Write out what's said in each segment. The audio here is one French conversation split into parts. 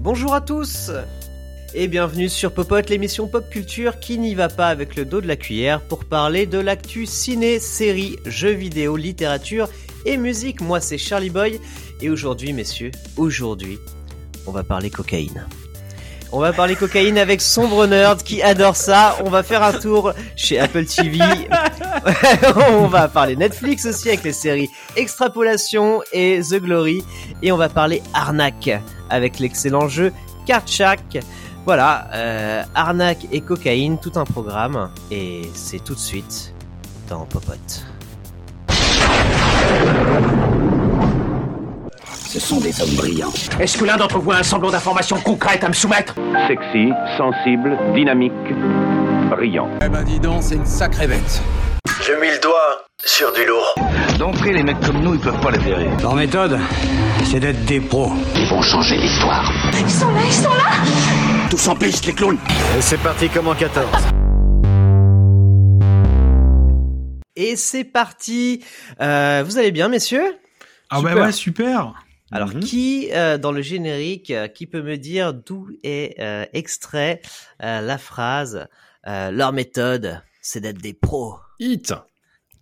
Bonjour à tous Et bienvenue sur Popote, l'émission pop culture qui n'y va pas avec le dos de la cuillère pour parler de l'actu ciné, série, jeux vidéo, littérature et musique. Moi c'est Charlie Boy et aujourd'hui messieurs, aujourd'hui on va parler cocaïne. On va parler cocaïne avec Sombre Nerd qui adore ça. On va faire un tour chez Apple TV. on va parler Netflix aussi avec les séries Extrapolation et The Glory. Et on va parler arnaque avec l'excellent jeu Card Voilà, euh, arnaque et cocaïne, tout un programme. Et c'est tout de suite dans Popote. Ce sont des hommes brillants. Est-ce que l'un d'entre vous a un semblant d'information concrète à me soumettre Sexy, sensible, dynamique, brillant. Eh ben dis donc, c'est une sacrée bête. Je mis le doigt sur du lourd. D'entrée, les mecs comme nous, ils peuvent pas les verrer. Leur méthode, c'est d'être des pros. Ils vont changer l'histoire. Ils sont là, ils sont là Tous en piste, les clowns Et c'est parti comme en 14. Et c'est parti. Euh, vous allez bien, messieurs? Ah bah ouais, super. Alors, Mhm. qui euh, dans le générique, euh, qui peut me dire d'où est euh, extrait euh, la phrase euh, Leur méthode, c'est d'être des pros. Hit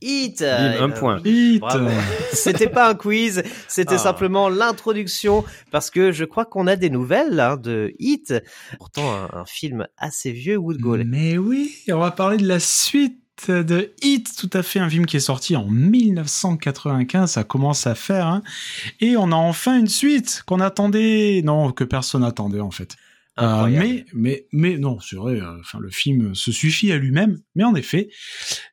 Hit. Bim, un euh, point. Hit. C'était pas un quiz, c'était Ah. simplement l'introduction parce que je crois qu'on a des nouvelles hein, de Hit. Pourtant un, un film assez vieux, Wood Goal. Mais oui, on va parler de la suite de Hit, tout à fait un film qui est sorti en 1995, ça commence à faire, hein. et on a enfin une suite qu'on attendait, non, que personne attendait en fait. Euh, mais, mais, mais non, c'est vrai. euh, le film se suffit à lui-même. Mais en effet,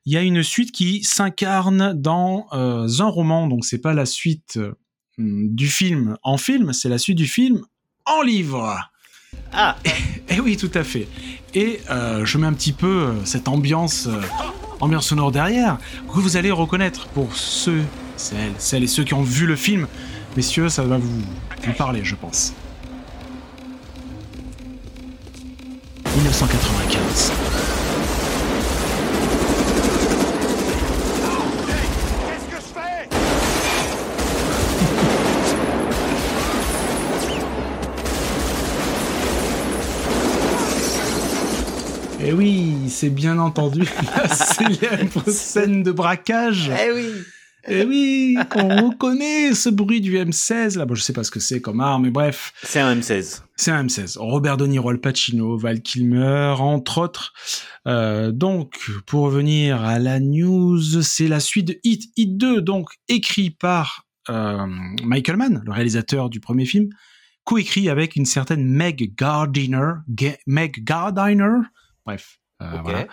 il y a une suite qui s'incarne dans euh, un roman. Donc, c'est pas la suite du film en film, c'est la suite du film en livre. Ah, Eh oui, tout à fait. Et euh, je mets un petit peu euh, cette ambiance, euh, ambiance sonore derrière, que vous allez reconnaître pour ceux, celles, celles et ceux qui ont vu le film. Messieurs, ça va vous, vous parler, je pense. 1995. Qu'est-ce que je fais Eh oui, c'est bien entendu la célèbre scène de braquage. eh oui. Eh oui, on reconnaît ce bruit du M16 là. Bon, je sais pas ce que c'est comme arme, mais bref. C'est un M16. C'est un M16. Robert De Niro, Al Pacino, Val Kilmer, entre autres. Euh, donc, pour revenir à la news, c'est la suite de Hit, Hit 2, donc écrit par euh, Michael Mann, le réalisateur du premier film, coécrit avec une certaine Meg Gardiner, Ga- Meg Gardiner, bref. euh, voilà.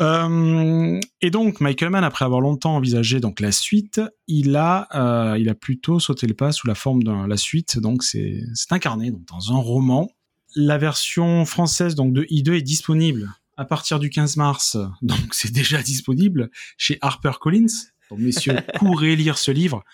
Euh, et donc Michael Mann, après avoir longtemps envisagé donc la suite, il a euh, il a plutôt sauté le pas sous la forme de la suite. Donc c'est c'est incarné donc dans un roman. La version française donc de I2 est disponible à partir du 15 mars. Donc c'est déjà disponible chez HarperCollins. Donc messieurs, courez lire ce livre.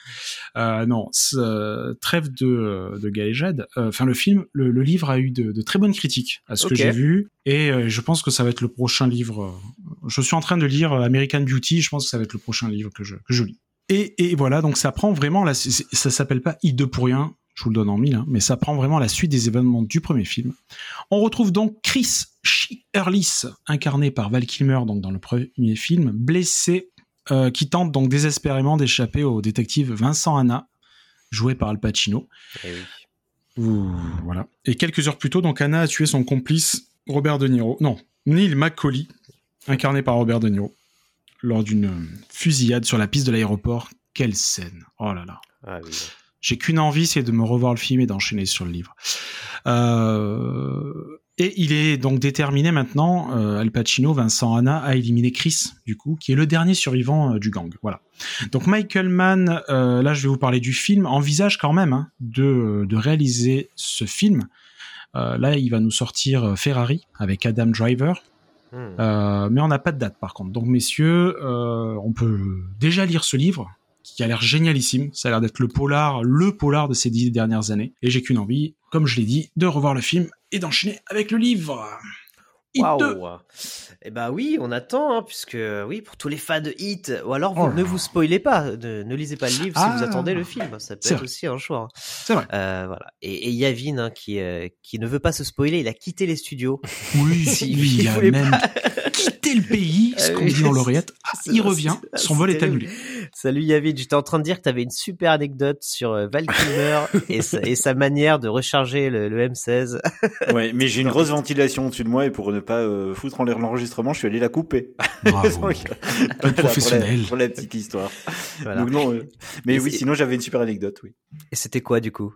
Euh, non, ce- trêve de, de galéjade. Euh, Enfin, le film, le, le livre a eu de, de très bonnes critiques à ce que j'ai vu, et euh, je pense que ça va être le prochain livre. euh, Je suis en train de lire American Beauty. Je pense que ça va être le prochain livre que je, que je lis. Et, et voilà, donc ça prend vraiment la, ça s'appelle pas I2 pour rien. Je vous le donne en mille, hein, mais ça prend vraiment la suite des événements du premier film. On retrouve donc Chris Earlis, incarné par Val Kilmer, donc dans le premier film, blessé euh, qui tente donc désespérément d'échapper au détective Vincent Anna, joué par Al Pacino. Eh oui. Ouh, voilà. Et quelques heures plus tôt, donc Anna a tué son complice Robert De Niro. Non, Neil McCauley, incarné par Robert De Niro, lors d'une euh, fusillade sur la piste de l'aéroport. Quelle scène Oh là là. Ah oui. J'ai qu'une envie, c'est de me revoir le film et d'enchaîner sur le livre. Euh, et il est donc déterminé maintenant, euh, Al Pacino, Vincent Anna, à éliminer Chris, du coup, qui est le dernier survivant euh, du gang. Voilà. Donc Michael Mann, euh, là je vais vous parler du film, envisage quand même hein, de, de réaliser ce film. Euh, là, il va nous sortir euh, Ferrari avec Adam Driver. Hmm. Euh, mais on n'a pas de date par contre. Donc messieurs, euh, on peut déjà lire ce livre qui a l'air génialissime. Ça a l'air d'être le polar, le polar de ces dix dernières années. Et j'ai qu'une envie, comme je l'ai dit, de revoir le film et d'enchaîner avec le livre. Hit 2. Waouh Eh ben oui, on attend, hein, puisque oui, pour tous les fans de Hit, ou alors vous, Oh ne vous spoilez pas, ne, ne lisez pas le livre Ah. si vous attendez le film, ça peut être vrai. aussi un choix. hein. C'est vrai. Euh, voilà. Et, et Yavin, hein, qui euh, qui ne veut pas se spoiler, il a quitté les studios. Oui, Si, il a même quitté le pays, ce Ah qu'on dit dans l'oreillette. Ah, il revient, son vol est annulé. Salut Yavin, j'étais en train de dire que tu avais une super anecdote sur euh, Val Kilmer et, sa, et sa manière de recharger le, le M16. Ouais, mais j'ai une grosse ventilation au-dessus de moi et pour ne pas euh, foutre en l'air l'enregistrement, je suis allé la couper. Bravo. Donc, voilà, pour la- professionnel. Pour la, petite histoire. Voilà. Donc non, euh, mais Et oui, sinon j'avais une super anecdote, oui. Et c'était quoi du coup?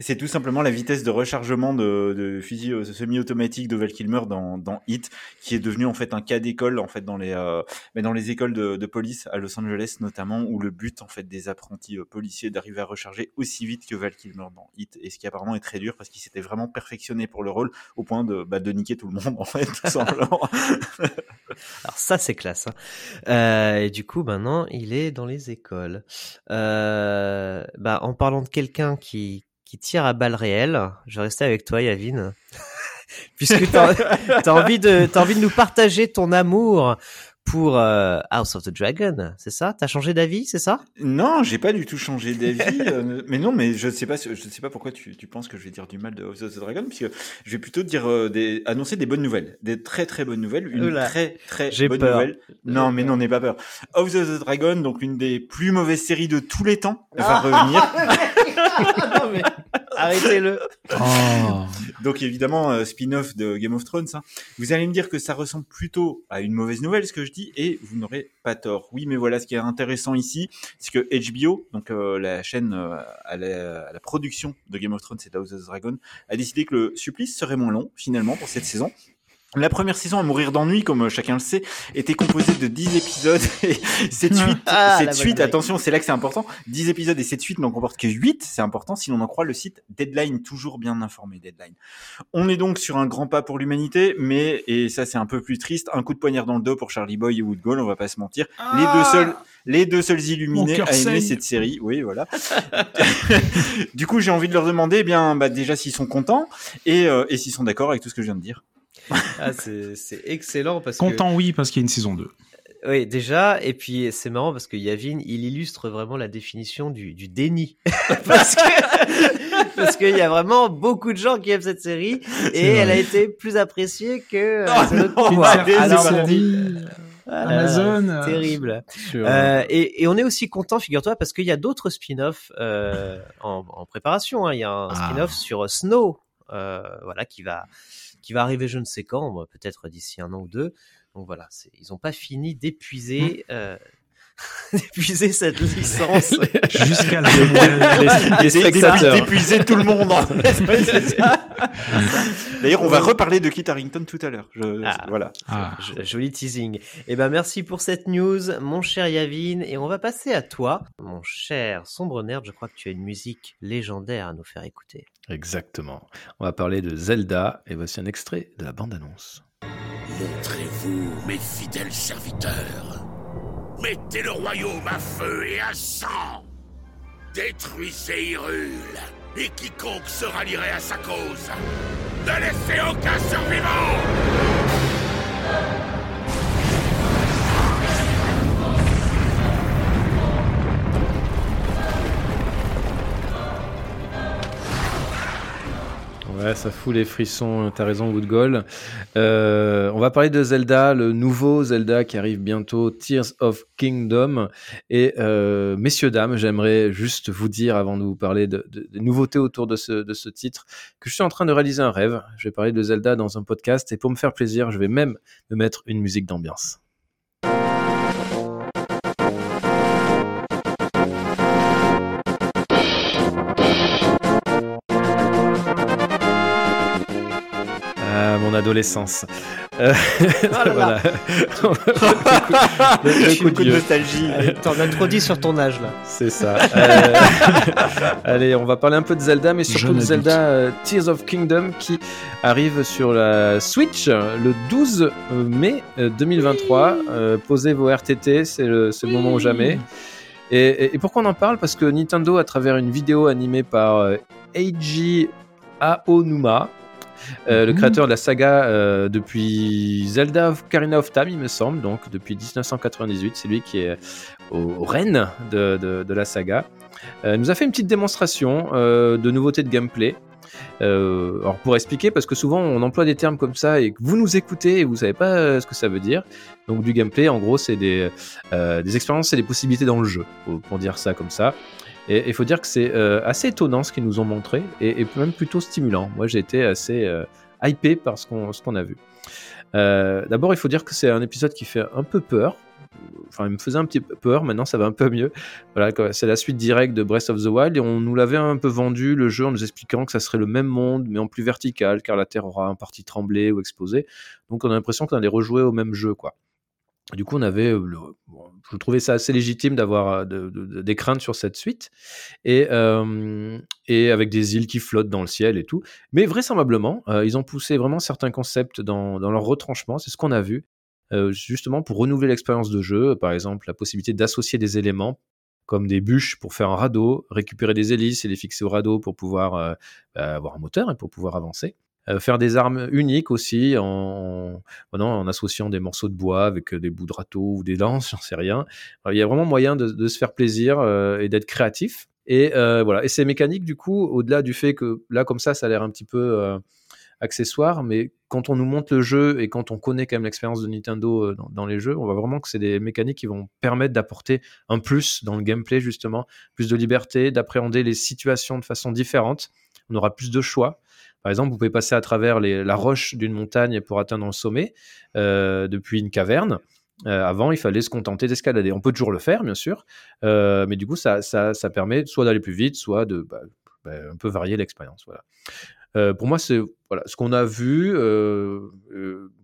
C'est tout simplement la vitesse de rechargement de, de fusil euh, semi-automatique de Val Kilmer dans, dans Hit, qui est devenu en fait un cas d'école en fait dans les euh, mais dans les écoles de, de police à Los Angeles notamment, où le but en fait des apprentis euh, policiers d'arriver à recharger aussi vite que Val Kilmer dans Hit, et ce qui apparemment est très dur parce qu'il s'était vraiment perfectionné pour le rôle au point de bah, niquer tout le monde en fait tout simplement. Alors ça c'est classe. hein. Euh, et du coup maintenant il est dans les écoles. Euh, bah en parlant de quelqu'un qui tire à balles réelles, je vais rester avec toi Yavin. Puisque as envie de t'as envie de nous partager ton amour pour euh, House of the Dragon, c'est ça? T'as changé d'avis, c'est ça? Non, j'ai pas du tout changé d'avis. euh, mais non, mais je sais pas, je sais pas pourquoi tu, tu penses que je vais dire du mal de House of the Dragon, puisque je vais plutôt dire euh, des, annoncer des bonnes nouvelles, des très très bonnes nouvelles, une Oula, très très bonne peur. nouvelle. Non, mais non, n'aie pas peur. House of the Dragon, donc une des plus mauvaises séries de tous les temps, va revenir. non mais arrêtez-le. Oh. Donc évidemment, euh, spin-off de Game of Thrones. hein. Vous allez me dire que ça ressemble plutôt à une mauvaise nouvelle, ce que je dis, et vous n'aurez pas tort. Oui, mais voilà, ce qui est intéressant ici, c'est que HBO, donc euh, la chaîne euh, à, la, à la production de Game of Thrones, c'est House of the Dragon, a décidé que le supplice serait moins long, finalement, pour cette saison. La première saison à mourir d'ennui, comme chacun le sait, était composée de 10 épisodes et cette suite, Ah, la cette suite, attention, c'est là que c'est important. 10 épisodes et cette suite n'en comporte que 8, c'est important si l'on en croit le site Deadline, toujours bien informé Deadline. On est donc sur un grand pas pour l'humanité, mais, et ça c'est un peu plus triste, un coup de poignard dans le dos pour Charlie Boy et Woodgall, on va pas se mentir. Les deux seuls, les deux seuls illuminés à aimer cette série, oui, voilà. du coup, j'ai envie de leur demander, eh bien, bah, déjà s'ils sont contents et, euh, et s'ils sont d'accord avec tout ce que je viens de dire. Ah, c'est excellent parce que Content, oui, parce qu'il y a une saison 2. Oui, déjà, et puis c'est marrant parce que Yavin, il illustre vraiment la définition du, du déni. parce que parce qu'il y a vraiment beaucoup de gens qui aiment cette série et elle a été plus appréciée que euh, Oh voilà, Amazon. euh, terrible. Euh, et, et on est aussi content, figure-toi, parce qu'il y a d'autres spin-offs euh, en, en préparation. hein. Il y a un Ah. spin-off sur Snow, euh, voilà, qui va qui va arriver je ne sais quand, peut-être d'ici un an ou deux. Donc voilà, ils n'ont pas fini d'épuiser euh, d'épuiser cette licence. Jusqu'à la les, les spectateurs. d'épuiser tout le monde. D'ailleurs, on va reparler de Kit Harington tout à l'heure. Je- Ah. Voilà. Ah. Joli teasing. Eh ben merci pour cette news, mon cher Yavin, et on va passer à toi, mon cher sombre nerd. Je crois que tu as une musique légendaire à nous faire écouter. Exactement. On va parler de Zelda et voici un extrait de la bande-annonce. Montrez-vous, mes fidèles serviteurs. Mettez le royaume à feu et à sang. Détruisez Hyrule. Et quiconque se rallierait à sa cause. Ne laissez aucun survivant Ouais, ça fout les frissons, t'as raison, Woodgall. Euh, on va parler de Zelda, le nouveau Zelda qui arrive bientôt, Tears of Kingdom. Et euh, messieurs, dames, j'aimerais juste vous dire, avant de vous parler de, de- des nouveautés autour de ce, de ce titre, que je suis en train de réaliser un rêve. Je vais parler de Zelda dans un podcast et pour me faire plaisir, je vais même me mettre une musique d'ambiance. Mon adolescence. Euh, voilà. le, le coup de Beaucoup de vieux. nostalgie. T'en as trop dit sur ton âge là. C'est ça. Euh, Allez, on va parler un peu de Zelda, mais surtout Jeune de. Zelda euh, Tears of Kingdom qui arrive sur la Switch le 12 mai euh, 2023. Euh, posez vos RTT, c'est le, c'est le moment ou jamais. Et, et- et pourquoi on en parle? Parce que Nintendo, à travers une vidéo animée par Eiji Aonuma, Euh, Le Mhm. créateur de la saga euh, depuis Zelda of Karina of Time, il me semble, donc depuis 1998. C'est lui qui est au, règne de, de- de la saga. Euh, nous a fait une petite démonstration de nouveautés de gameplay. Euh, alors pour expliquer, parce que souvent on emploie des termes comme ça et que vous nous écoutez et vous savez pas euh, ce que ça veut dire. Donc du gameplay, en gros, c'est des, euh, des expériences et des possibilités dans le jeu, pour, pour dire ça comme ça. Et il faut dire que c'est euh, assez étonnant ce qu'ils nous ont montré et, même plutôt stimulant. Moi, j'ai été assez euh, hypé par ce qu'on a vu. Euh, D'abord, il faut dire que c'est un épisode qui fait un peu peur. Enfin, il me faisait un petit peu peur. Maintenant, ça va un peu mieux. Voilà, c'est la suite directe de Breath of the Wild et on nous l'avait un peu vendu le jeu en nous expliquant que ça serait le même monde mais en plus vertical car la Terre aura en partie tremblé ou explosé. Donc, on a l'impression qu'on allait rejouer au même jeu, quoi. Du coup, on avait, euh, je trouvais ça assez légitime d'avoir euh, de- de- des craintes sur cette suite, et, euh, et avec des îles qui flottent dans le ciel et tout. Mais vraisemblablement, ils ont poussé vraiment certains concepts dans, leur retranchement. C'est ce qu'on a vu, justement pour renouveler l'expérience de jeu. Par exemple, la possibilité d'associer des éléments comme des bûches pour faire un radeau, récupérer des hélices et les fixer au radeau pour pouvoir bah, avoir un moteur et pour pouvoir avancer. Euh, faire des armes uniques aussi en, associant des morceaux de bois avec euh, des bouts de râteau ou des lances, j'en sais rien. Alors, il y a vraiment moyen de, se faire plaisir euh, et d'être créatif. Et euh, voilà. Et ces mécaniques, du coup, au-delà du fait que là, comme ça, ça a l'air un petit peu euh, accessoire, mais quand on nous montre le jeu et quand on connaît quand même l'expérience de Nintendo euh, dans les jeux, on voit vraiment que c'est des mécaniques qui vont permettre d'apporter un plus dans le gameplay, justement, plus de liberté, d'appréhender les situations de façon différente. On aura plus de choix. Par exemple, vous pouvez passer à travers la roche d'une montagne pour atteindre le sommet euh, depuis une caverne. Euh, avant, il fallait se contenter d'escalader. On peut toujours le faire, bien sûr, euh, mais du coup, ça, permet soit d'aller plus vite, soit de bah, bah, un peu varier l'expérience. Voilà. Pour moi, c'est voilà, ce qu'on a vu.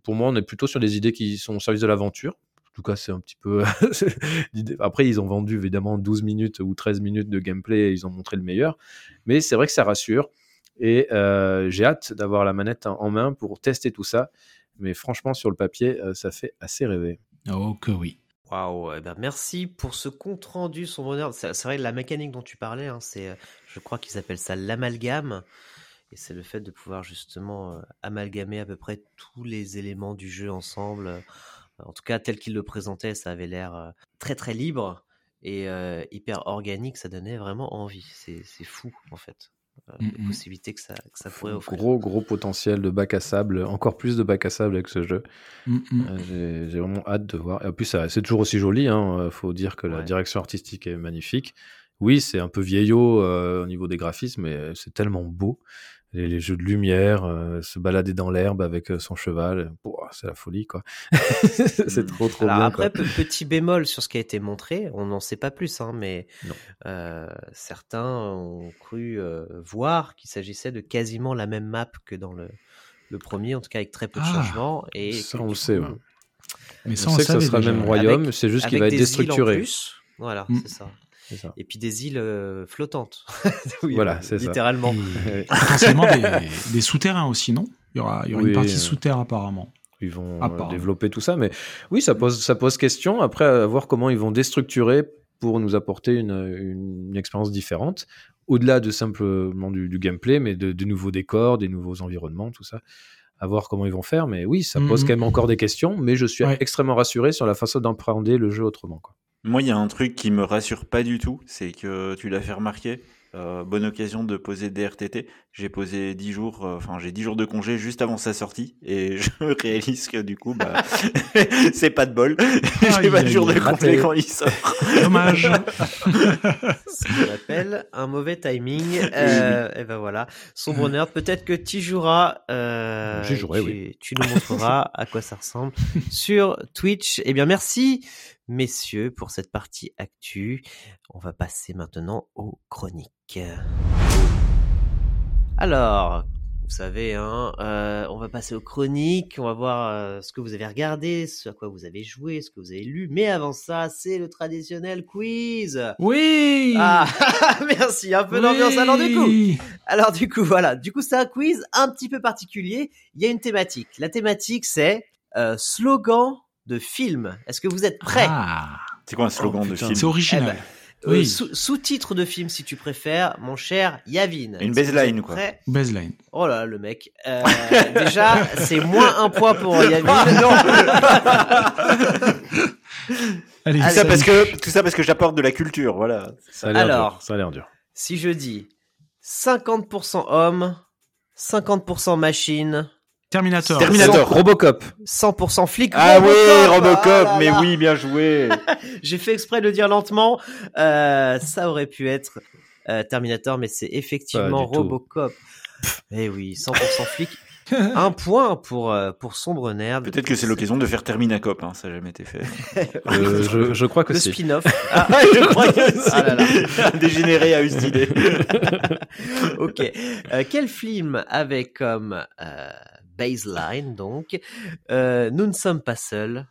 pour moi, on est plutôt sur des idées qui sont au service de l'aventure. En tout cas, c'est un petit peu. Après, ils ont vendu évidemment 12 minutes ou 13 minutes de gameplay et ils ont montré le meilleur. Mais c'est vrai que ça rassure. Et euh, j'ai hâte d'avoir la manette en main pour tester tout ça. Mais franchement, sur le papier, euh, ça fait assez rêver. Oh que oui. Waouh, eh ben merci pour ce compte rendu, son bonheur. C'est vrai, la mécanique dont tu parlais, hein, c'est, euh, je crois qu'ils appellent ça l'amalgame. Et c'est le fait de pouvoir justement euh, amalgamer à peu près tous les éléments du jeu ensemble. En tout cas, tel qu'il le présentait, ça avait l'air très très libre et euh, hyper organique. Ça donnait vraiment envie. C'est fou en fait, euh, les Mhm. possibilités que ça, que ça pourrait offrir. Gros, gros potentiel de bac à sable, encore plus de bac à sable avec ce jeu. Mm, mm. Euh, J'ai vraiment hâte de voir. Et en plus, ça- c'est toujours aussi joli. Hein. euh, faut dire que la Ouais. direction artistique est magnifique. Oui, c'est un peu vieillot euh, au niveau des graphismes, mais c'est tellement beau. Les, les jeux de lumière, euh, se balader dans l'herbe avec euh, son cheval, euh, c'est la folie, quoi. c'est trop, trop Alors bien. après, quoi. petit bémol sur ce qui a été montré, on n'en sait pas plus, hein, mais euh, certains ont cru euh, voir qu'il s'agissait de quasiment la même map que dans le, le premier, en tout cas avec très peu de Ah, changements. Et ça, on le sait, ouais. Mais On ça, on, sait que ça sera le même royaume, c'est juste qu'il va être déstructuré. Voilà, Mm. c'est ça. Ça. Et puis des îles euh, flottantes. Oui, Voilà, euh, c'est ça. littéralement. Et potentiellement des, des souterrains aussi, non? Il y aura, il y aura Oui, une partie euh, souterraine apparemment. Ils vont Ah, développer tout ça, mais oui, ça pose, ça pose question. Après, à voir comment ils vont déstructurer pour nous apporter une, une, une expérience différente, au-delà de simplement du, du gameplay, mais de, de nouveaux décors, des nouveaux environnements, tout ça. À voir comment ils vont faire, mais oui, ça pose Mhm. quand même encore des questions, mais je suis Ouais. extrêmement rassuré sur la façon d'appréhender le jeu autrement. Quoi. Moi, il y a un truc qui me rassure pas du tout, c'est que tu l'as fait remarquer. euh, bonne occasion de poser des RTT. J'ai posé 10 jours, euh, enfin j'ai 10 jours de congé juste avant sa sortie et je réalise que du coup, bah, c'est pas de bol. j'ai pas de aïe, jour de congé quand il sort. Dommage. Ce qu'on appelle un mauvais timing. Euh, et ben voilà. Sombre Nerd, peut-être que tu joueras. Euh, J'y jouerai, tu, oui. Tu nous montreras à quoi ça ressemble sur Twitch. Eh bien, merci, messieurs, pour cette partie actu. On va passer maintenant aux chroniques. Alors, vous savez, hein, euh, on va passer aux chroniques, on va voir euh, ce que vous avez regardé, ce à quoi vous avez joué, ce que vous avez lu. Mais avant ça, c'est le traditionnel quiz. Oui. Ah, merci, un peu d'ambiance. Alors du coup, alors du coup, voilà. Du coup, c'est un quiz un petit peu particulier. Il y a une thématique. La thématique, c'est euh, slogan de film. Est-ce que vous êtes prêts? Ah, C'est quoi un slogan Oh, de film? C'est original. Eh Euh, Oui. sous- Sous-titre de film, si tu préfères, mon cher Yavin. Une baseline, quoi. Baseline. Oh là, le mec. Euh, déjà, c'est moins un point pour Yavin. Allez, Tout Allez. ça parce que tout ça parce que j'apporte de la culture, voilà. Ça a l'air Alors. dur. Ça a l'air dur. Si je dis 50% homme, 50% machine, Terminator. Terminator. Robocop. 100% flic. Ah oui, Robocop, Ah là mais là. oui, bien joué. J'ai fait exprès de le dire lentement. Euh, ça aurait pu être euh, Terminator, mais c'est effectivement. Robocop. Eh oui, 100% flic. Un point pour euh, pour sombre nerd. Peut-être que c'est l'occasion de faire Terminacop, hein, ça n'a jamais été fait. Euh, je, je crois que le si. spin-off. Ah, je crois que c'est Ah là là. dégénéré à eu cette idée. ok. Euh, quel film avait comme euh, baseline donc euh, Nous ne sommes pas seuls.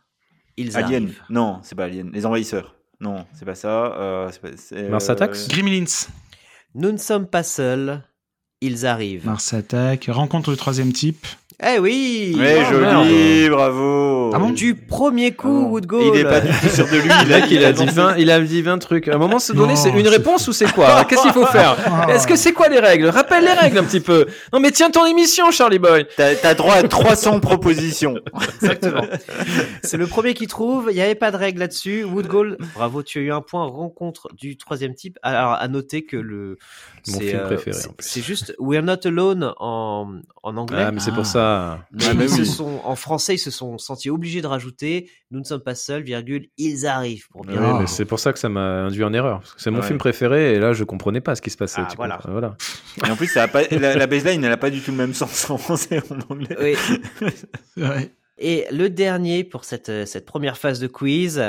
Ils Alien. arrivent. Non, c'est pas Alien. Les envahisseurs. Non, c'est pas ça. Euh, pas- Mars euh, Attacks Gremlins. Nous ne sommes pas seuls. Ils arrivent. Mars Attack. Rencontre le troisième type. Eh oui. Ouais, Oh, joli, bravo. Ah bon Du premier coup, Ah. Il est pas du tout sûr de lui. Il a dit 20, il a dit 20 trucs. À un moment se donné, Non, c'est une réponse ou c'est quoi? Qu'est-ce qu'il faut faire? Ah. Est-ce que c'est quoi les règles? Rappelle les règles un petit peu. Non mais tiens ton émission, Charlie Boy. T'as t'as droit à 300 propositions. Exactement. C'est le premier qui trouve. Il n'y avait pas de règle là-dessus. Wood Goal, bravo, tu as eu un point. Rencontre du troisième type. Alors, à noter que le. Mon film euh, préféré, c'est- en plus. C'est juste We're Not Alone en, en anglais. Ah mais c'est Ah. pour ça. Mais Ah, mais ils se sont, en français, ils se sont sentis obligés de rajouter Nous ne sommes pas seuls, virgule, ils arrivent pour bien. Oui, Ah. mais c'est pour ça que ça m'a induit en erreur. C'est mon Ouais. film préféré et là je comprenais pas ce qui se passait. Ah, tu voilà. comprends voilà. Et en plus, ça a pas, la, la baseline, elle a pas du tout le même sens en français et en anglais. Oui. Et le dernier pour cette, cette première phase de quiz,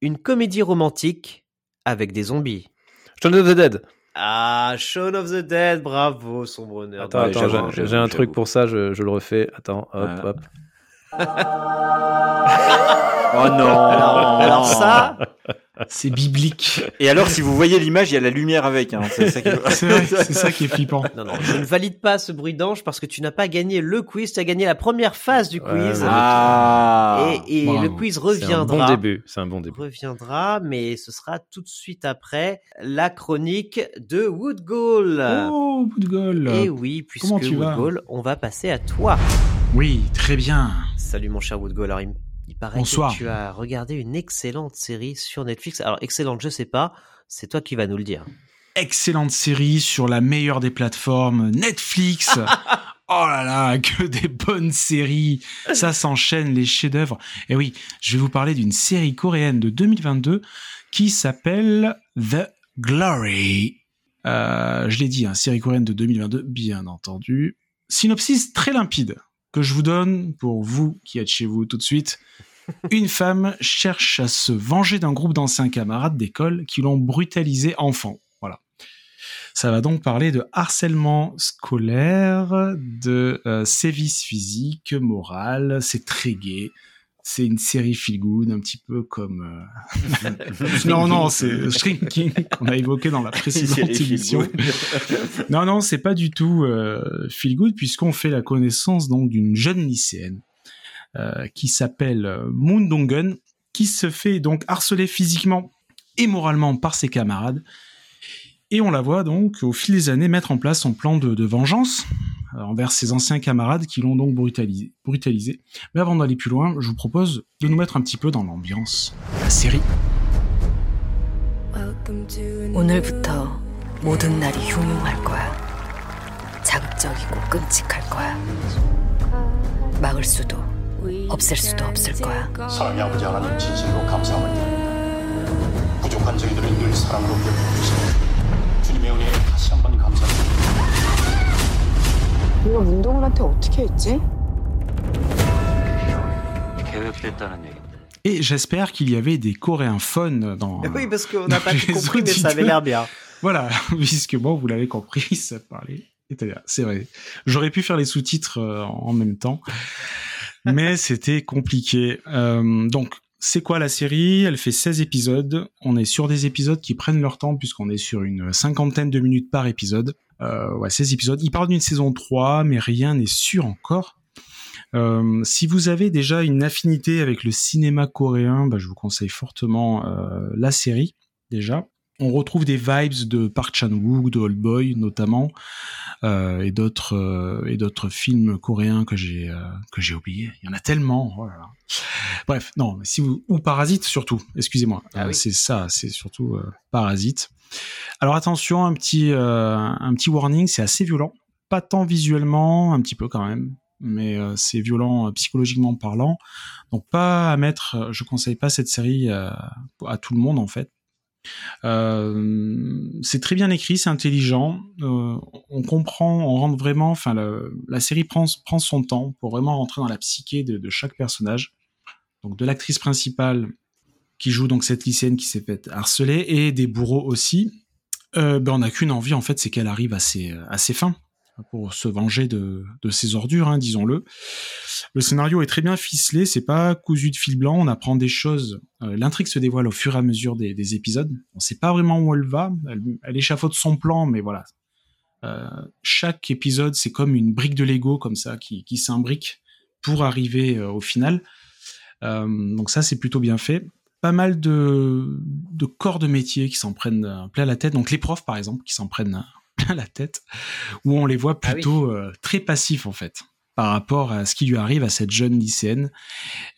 une comédie romantique avec des zombies. Shaun of the Dead. Ah, Shaun of the Dead, bravo, sombre nerd. Attends, attends, j'ai- un truc pour ça, je, je le refais. Attends, hop, hop. Oh non. Alors, alors ça, C'est biblique. Et alors, si vous voyez l'image, il y a la lumière avec. Hein. C'est ça qui... Ça est flippant. non, non, je ne valide pas ce bruit d'ange parce que tu n'as pas gagné le quiz, tu as gagné la première phase du quiz. mais- Ah. et le quiz C'est un reviendra. bon début. C'est un bon début. reviendra, mais ce sera tout de suite après la chronique de Wood Goal. Oh, gueule. Et oui, puisque Comment tu Wood vas? Goal, on va passer à toi. Oui, très bien. Salut mon cher Wood Goal. Alors, il, m- il paraît Bonsoir. que tu as regardé une excellente série sur Netflix. Alors, excellente, je sais pas. C'est toi qui vas nous le dire. Excellente série sur la meilleure des plateformes, Netflix. Oh là là, que des bonnes séries. Ça s'enchaîne, les chefs-d'œuvre. Et oui, je vais vous parler d'une série coréenne de 2022 qui s'appelle The Glory. Euh, je l'ai dit, hein, série coréenne de 2022, bien entendu. Synopsis très limpide que je vous donne pour vous qui êtes chez vous tout de suite. Une femme cherche à se venger d'un groupe d'anciens camarades d'école qui l'ont brutalisé enfant. Voilà. Ça va donc parler de harcèlement scolaire, de euh, sévices physiques, moral. C'est très gai. C'est une série feel good, un petit peu comme. euh, non, non, c'est Shrinking qu'on a évoqué dans la précédente émission. non, non, c'est pas du tout euh, feel good puisqu'on fait la connaissance donc d'une jeune lycéenne euh, qui s'appelle euh, Moon Dong-gun, qui se fait donc harceler physiquement et moralement par ses camarades. Et on la voit donc au fil des années mettre en place son plan de, de vengeance envers ses anciens camarades qui l'ont donc brutalisé, brutalisé. Mais avant d'aller plus loin, je vous propose de nous mettre un petit peu dans l'ambiance de la série. 오늘부터 모든 날이 흉흉할 거야. 자극적이고 끔찍할 거야. 막을 수도 없앨 수도 없을 거야. 사랑의 아버지 하나님 진심으로 감사함을 드립니다. 부족한 저희들을 늘 사랑으로 격려주시고 주님의 은혜에 다시 한번 감사드립니다. 이거 문동을한테 어떻게 했지? 계획됐다는 얘긴데. Et j'espère qu'il y avait des Coréens fun dans. Oui, parce qu'on n'a pas dans tout les compris, mais ça avait auditeurs. l'air bien. Voilà, puisque bon, vous l'avez compris, ça parlait italien. C'est vrai. J'aurais pu faire les sous-titres euh, en même temps, mais c'était compliqué. Euh, donc, c'est quoi la série Elle fait 16 épisodes. On est sur des épisodes qui prennent leur temps, puisqu'on est sur une cinquantaine de minutes par épisode. Euh, ouais, 16 épisodes. Il parle d'une saison 3, mais rien n'est sûr encore. Euh, si vous avez déjà une affinité avec le cinéma coréen, bah, je vous conseille fortement euh, la série déjà. On retrouve des vibes de Park Chan-wook, de Old Boy notamment, euh, et d'autres euh, et d'autres films coréens que j'ai euh, que j'ai oubliés. Il y en a tellement. oh là là. Bref, non, mais si vous ou Parasite surtout. Excusez-moi, Ah Euh, oui. c'est ça, c'est surtout euh, Parasite. Alors attention, un petit euh, un petit warning, c'est assez violent, pas tant visuellement, un petit peu quand même, mais euh, c'est violent psychologiquement parlant. Donc pas à mettre, je conseille pas cette série euh, à tout le monde en fait. Euh, c'est très bien écrit, c'est intelligent. euh, on comprend, on rentre vraiment. Enfin, la série prend, prend son temps pour vraiment rentrer dans la psyché de, de chaque personnage. Donc de l'actrice principale qui joue donc cette lycéenne qui s'est faite harceler et des bourreaux aussi. Euh, ben on n'a qu'une envie en fait, c'est qu'elle arrive à ses, à ses fins pour se venger de, de ses ordures, hein, disons-le. Le scénario est très bien ficelé, c'est pas cousu de fil blanc, on apprend des choses. Euh, L'intrigue se dévoile au fur et à mesure des, des épisodes. On sait pas vraiment où elle va, elle, elle échafaude son plan, mais voilà. Euh, chaque épisode, c'est comme une brique de Lego comme ça qui, s'imbrique pour arriver euh, au final. Donc ça, c'est plutôt bien fait. Pas mal de, corps de métier qui s'en prennent plein la tête. Donc les profs, par exemple, qui s'en prennent plein la tête, où on les voit Ah oui. plutôt euh, très passifs en fait par rapport à ce qui lui arrive à cette jeune lycéenne.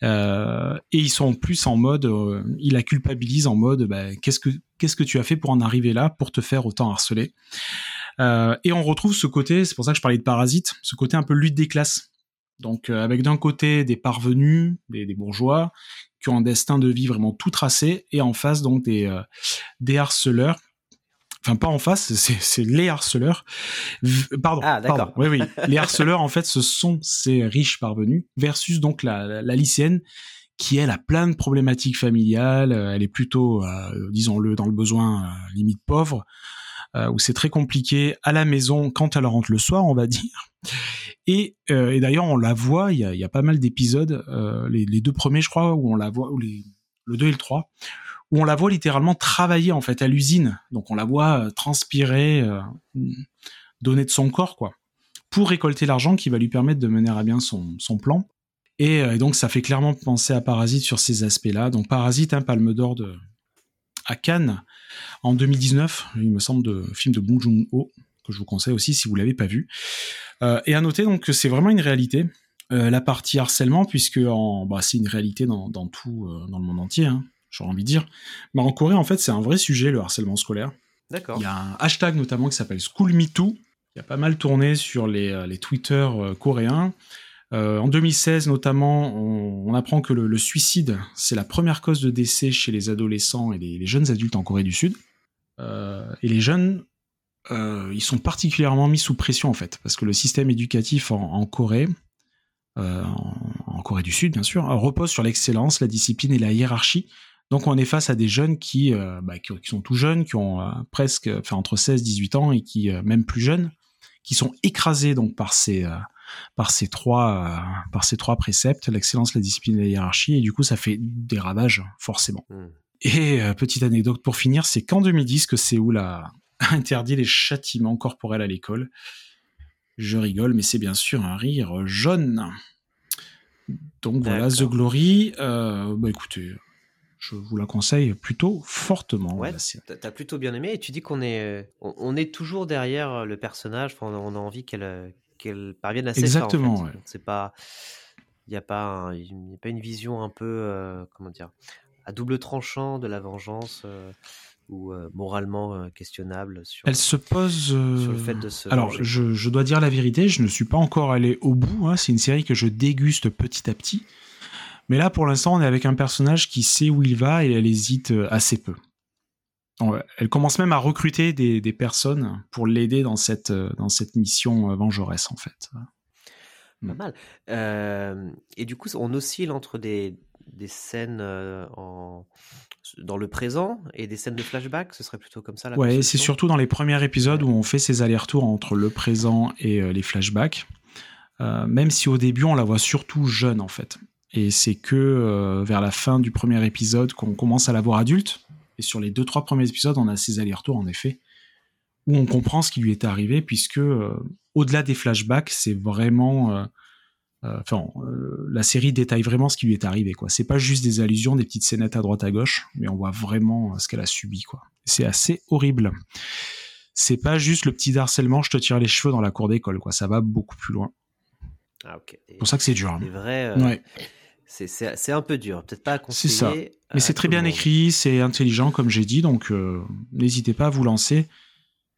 Euh, et ils sont plus en mode, euh, ils la culpabilisent en mode, bah, qu'est-ce que qu'est-ce que tu as fait pour en arriver là, pour te faire autant harceler? Euh, et on retrouve ce côté, c'est pour ça que je parlais de parasite, ce côté un peu lutte des classes. Donc avec d'un côté des parvenus, des, des bourgeois qui ont un destin de vie vraiment tout tracé, et en face donc des des harceleurs. Enfin, pas en face, c'est les harceleurs. Pardon. Ah, d'accord. Oui, oui. Les harceleurs, en fait, ce sont ces riches parvenus versus donc la, la, la lycéenne qui, elle, a plein de problématiques familiales. Euh, Elle est plutôt, euh, disons-le, dans le besoin euh, limite pauvre, euh, où c'est très compliqué à la maison quand elle rentre le soir, on va dire. Et, et d'ailleurs, on la voit, il y a, il y a pas mal d'épisodes, les, les deux premiers, je crois, où on la voit, ou les, le 2 et le 3, où on la voit littéralement travailler en fait à l'usine. Donc on la voit euh, transpirer, euh, donner de son corps quoi, pour récolter l'argent qui va lui permettre de mener à bien son, plan. Et, euh, et donc ça fait clairement penser à Parasite sur ces aspects-là. Donc Parasite, un palme d'or de à Cannes en 2019, il me semble, de film de Bong Joon-ho que je vous conseille aussi si vous l'avez pas vu. Et à noter donc que c'est vraiment une réalité. La partie harcèlement, puisque bah, c'est une réalité dans, tout, dans le monde entier, hein, j'aurais envie de dire. Mais en Corée, en fait, c'est un vrai sujet, le harcèlement scolaire. D'accord. Il y a un hashtag notamment qui s'appelle SchoolMeToo, qui a pas mal tourné sur les, euh, les Twitter euh, coréens. Euh, en 2016 notamment, on, on apprend que le, le suicide, c'est la première cause de décès chez les adolescents et les, les jeunes adultes en Corée du Sud. Euh, et les jeunes, euh, ils sont particulièrement mis sous pression en fait, parce que le système éducatif en, en Corée, en, en Corée du Sud bien sûr, repose sur l'excellence, la discipline et la hiérarchie. Donc on est face à des jeunes qui, euh, bah, qui, qui sont tout jeunes, qui ont euh, presque, enfin entre 16 et 18 ans et qui, euh, même plus jeunes, qui sont écrasés donc par ces, par ces trois, par ces trois préceptes, l'excellence, la discipline et la hiérarchie, et du coup ça fait des ravages forcément. Hmm. Et petite anecdote pour finir, c'est qu'en 2010 que Séoul a interdit les châtiments corporels à l'école. Je rigole, mais c'est bien sûr un rire jaune. Donc voilà, The. Glory. euh, bah écoutez, je vous la conseille plutôt fortement. Ouais, t'as plutôt bien aimé et tu dis qu'on est, on, est toujours derrière euh, le personnage. Enfin, on a, envie qu'elle, euh, qu'elle parvienne à ses en Exactement, fait. ouais. Donc, C'est pas, il n'y a pas, un- il y a pas une vision un peu, euh, comment dire, à double tranchant de la vengeance euh, ou euh, moralement questionnable sur. Elle se pose. sur le fait de se Alors, je dois dire la vérité, je ne suis pas encore allé au bout. hein, C'est une série que je déguste petit à petit. Mais là, pour l'instant, on est avec un personnage qui sait où il va et elle hésite euh, assez peu. Elle commence même à recruter des, des personnes pour l'aider dans cette, euh, dans cette mission euh, vengeresse, en fait. Pas mal. Euh, et du coup, on oscille entre des, des scènes en, dans le présent et des scènes de flashback. Ce serait plutôt comme ça la Ouais, c'est surtout dans les premiers épisodes où on fait ces allers-retours entre le présent et les flashbacks. Euh, même si au début on la voit surtout jeune en fait. Et c'est que euh, vers la fin du premier épisode qu'on commence à la voir adulte. Et sur les deux trois premiers épisodes, on a ces allers-retours en effet où on comprend ce qui lui est arrivé puisque euh, au-delà des flashbacks, c'est vraiment euh, Enfin, la série détaille vraiment ce qui lui est arrivé. quoi. C'est pas juste des allusions, des petites scénettes à droite à gauche, mais on voit vraiment ce qu'elle a subi. quoi. C'est assez horrible. C'est pas juste le petit harcèlement, je te tire les cheveux dans la cour d'école. quoi. Ça va beaucoup plus loin. Ah, ok. C'est pour ça que c'est dur. hein. C'est vrai. euh, Ouais. c'est- C'est c'est un peu dur. Peut-être pas à C'est conseiller. ça. Mais à c'est très tout bien monde. écrit, c'est intelligent, comme j'ai dit, donc euh, n'hésitez pas à vous lancer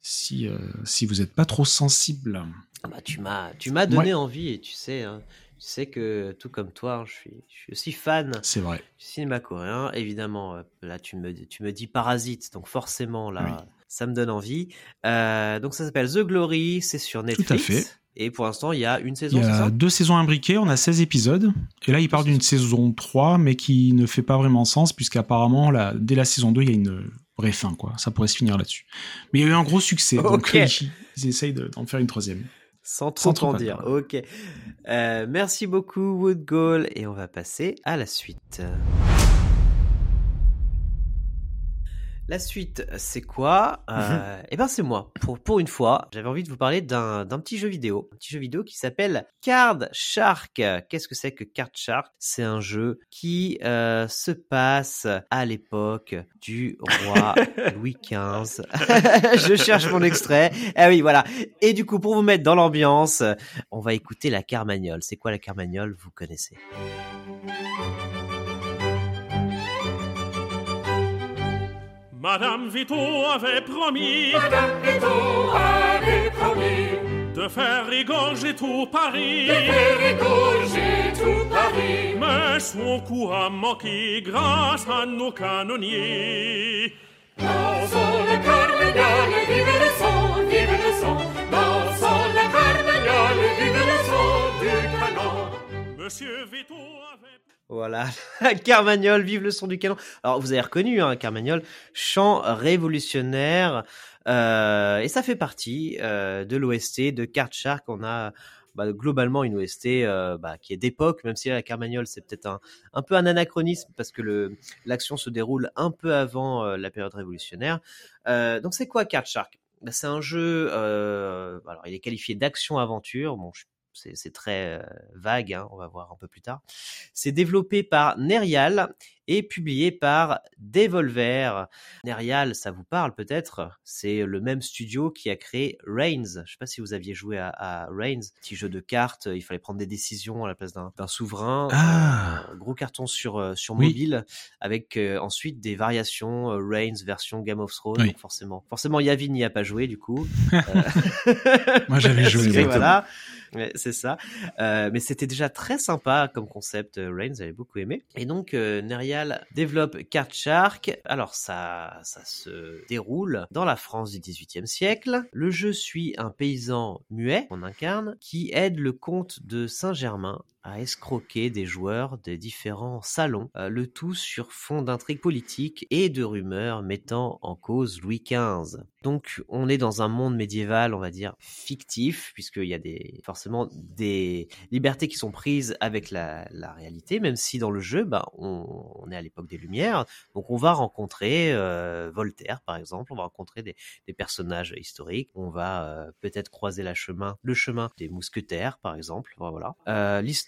si, euh, si vous n'êtes pas trop sensible. Ah bah, tu m'as tu m'as donné Ouais. envie et tu sais hein, tu sais que tout comme toi je suis je suis aussi fan C'est vrai. du cinéma coréen évidemment là tu me tu me dis Parasite donc forcément là Oui. ça me donne envie Euh, donc ça s'appelle The Glory c'est sur Netflix fait. Et pour l'instant il y a une Il saison y c'est a ça? deux saisons imbriquées, on a 16 épisodes. Et là, il parle d'une saison 3, mais qui ne fait pas vraiment sens, puisqu'apparemment, là, dès la saison 2, il y a une vraie fin. quoi. Ça pourrait se finir là-dessus. Mais il y a eu un gros succès, donc Ok. euh, ils, ils essayent de- d'en faire une troisième. sans trop Sans trop en dire ok Euh, merci beaucoup Wood Goal et on va passer à la suite La suite, c'est quoi? Euh, Eh ben, c'est moi. Pour, pour une fois, j'avais envie de vous parler d'un petit jeu vidéo. Un petit jeu vidéo qui s'appelle Card Shark. Qu'est-ce que c'est que Card Shark? C'est un jeu qui euh, se passe à l'époque du roi Louis XV. Je cherche mon extrait. Ah oui, voilà. Et du coup, pour vous mettre dans l'ambiance, on va écouter la Carmagnole. C'est quoi la Carmagnole? Vous connaissez. Madame Vito avait promis, Madame Vito avait promis de faire égorger tout Paris. de faire égorger tout Paris. Mais son coup a manqué grâce à nos canonniers. Dansons le carmagnole, vive le son, vive le son. Dansons le carmagnole, vive le son du canon. Monsieur Vito Voilà, Carmagnole, vive le son du canon. Alors vous avez reconnu, hein, Carmagnole, chant révolutionnaire, euh, et ça fait partie euh, de l'OST de Card Shark. On a bah, globalement une OST euh, bah, qui est d'époque, même si la Carmagnole c'est peut-être un, peu un anachronisme parce que l'action se déroule un peu avant euh, la période révolutionnaire. Euh, donc c'est quoi Card Shark? Bah, C'est un jeu, euh, alors il est qualifié d'action-aventure. Bon, je- c'est très euh, vague, hein, on va voir un peu plus tard. C'est développé par Nerial et publié par Devolver. Nerial, ça vous parle peut-être? C'est le même studio qui a créé Reigns. Je sais pas si vous aviez joué à, à Reigns, petit jeu de cartes. Il fallait prendre des décisions à la place d'un souverain. Ah. Un gros carton sur euh, sur Oui. mobile avec euh, ensuite des variations euh, Reigns version Game of Thrones. Oui. Donc forcément, forcément Yavin n'y a pas joué du coup. Moi, j'avais joué, voilà. Ouais, c'est ça. Euh, mais c'était déjà très sympa comme concept. euh, Reigns avait beaucoup aimé. Et donc euh, Nerial développe Card Shark. Alors ça, ça se déroule dans la France du XVIIIe siècle. Le jeu suit un paysan muet qu'on incarne qui aide le comte de Saint-Germain à escroquer des joueurs des différents salons, euh, le tout sur fond d'intrigues politiques et de rumeurs mettant en cause Louis XV. Donc on est dans un monde médiéval, on va dire, fictif, puisqu'il y a des, forcément des libertés qui sont prises avec la, réalité, même si dans le jeu, bah, on, est à l'époque des Lumières, donc on va rencontrer euh, Voltaire, par exemple, on va rencontrer des, personnages historiques, on va euh, peut-être croiser le chemin des mousquetaires, par exemple, voilà.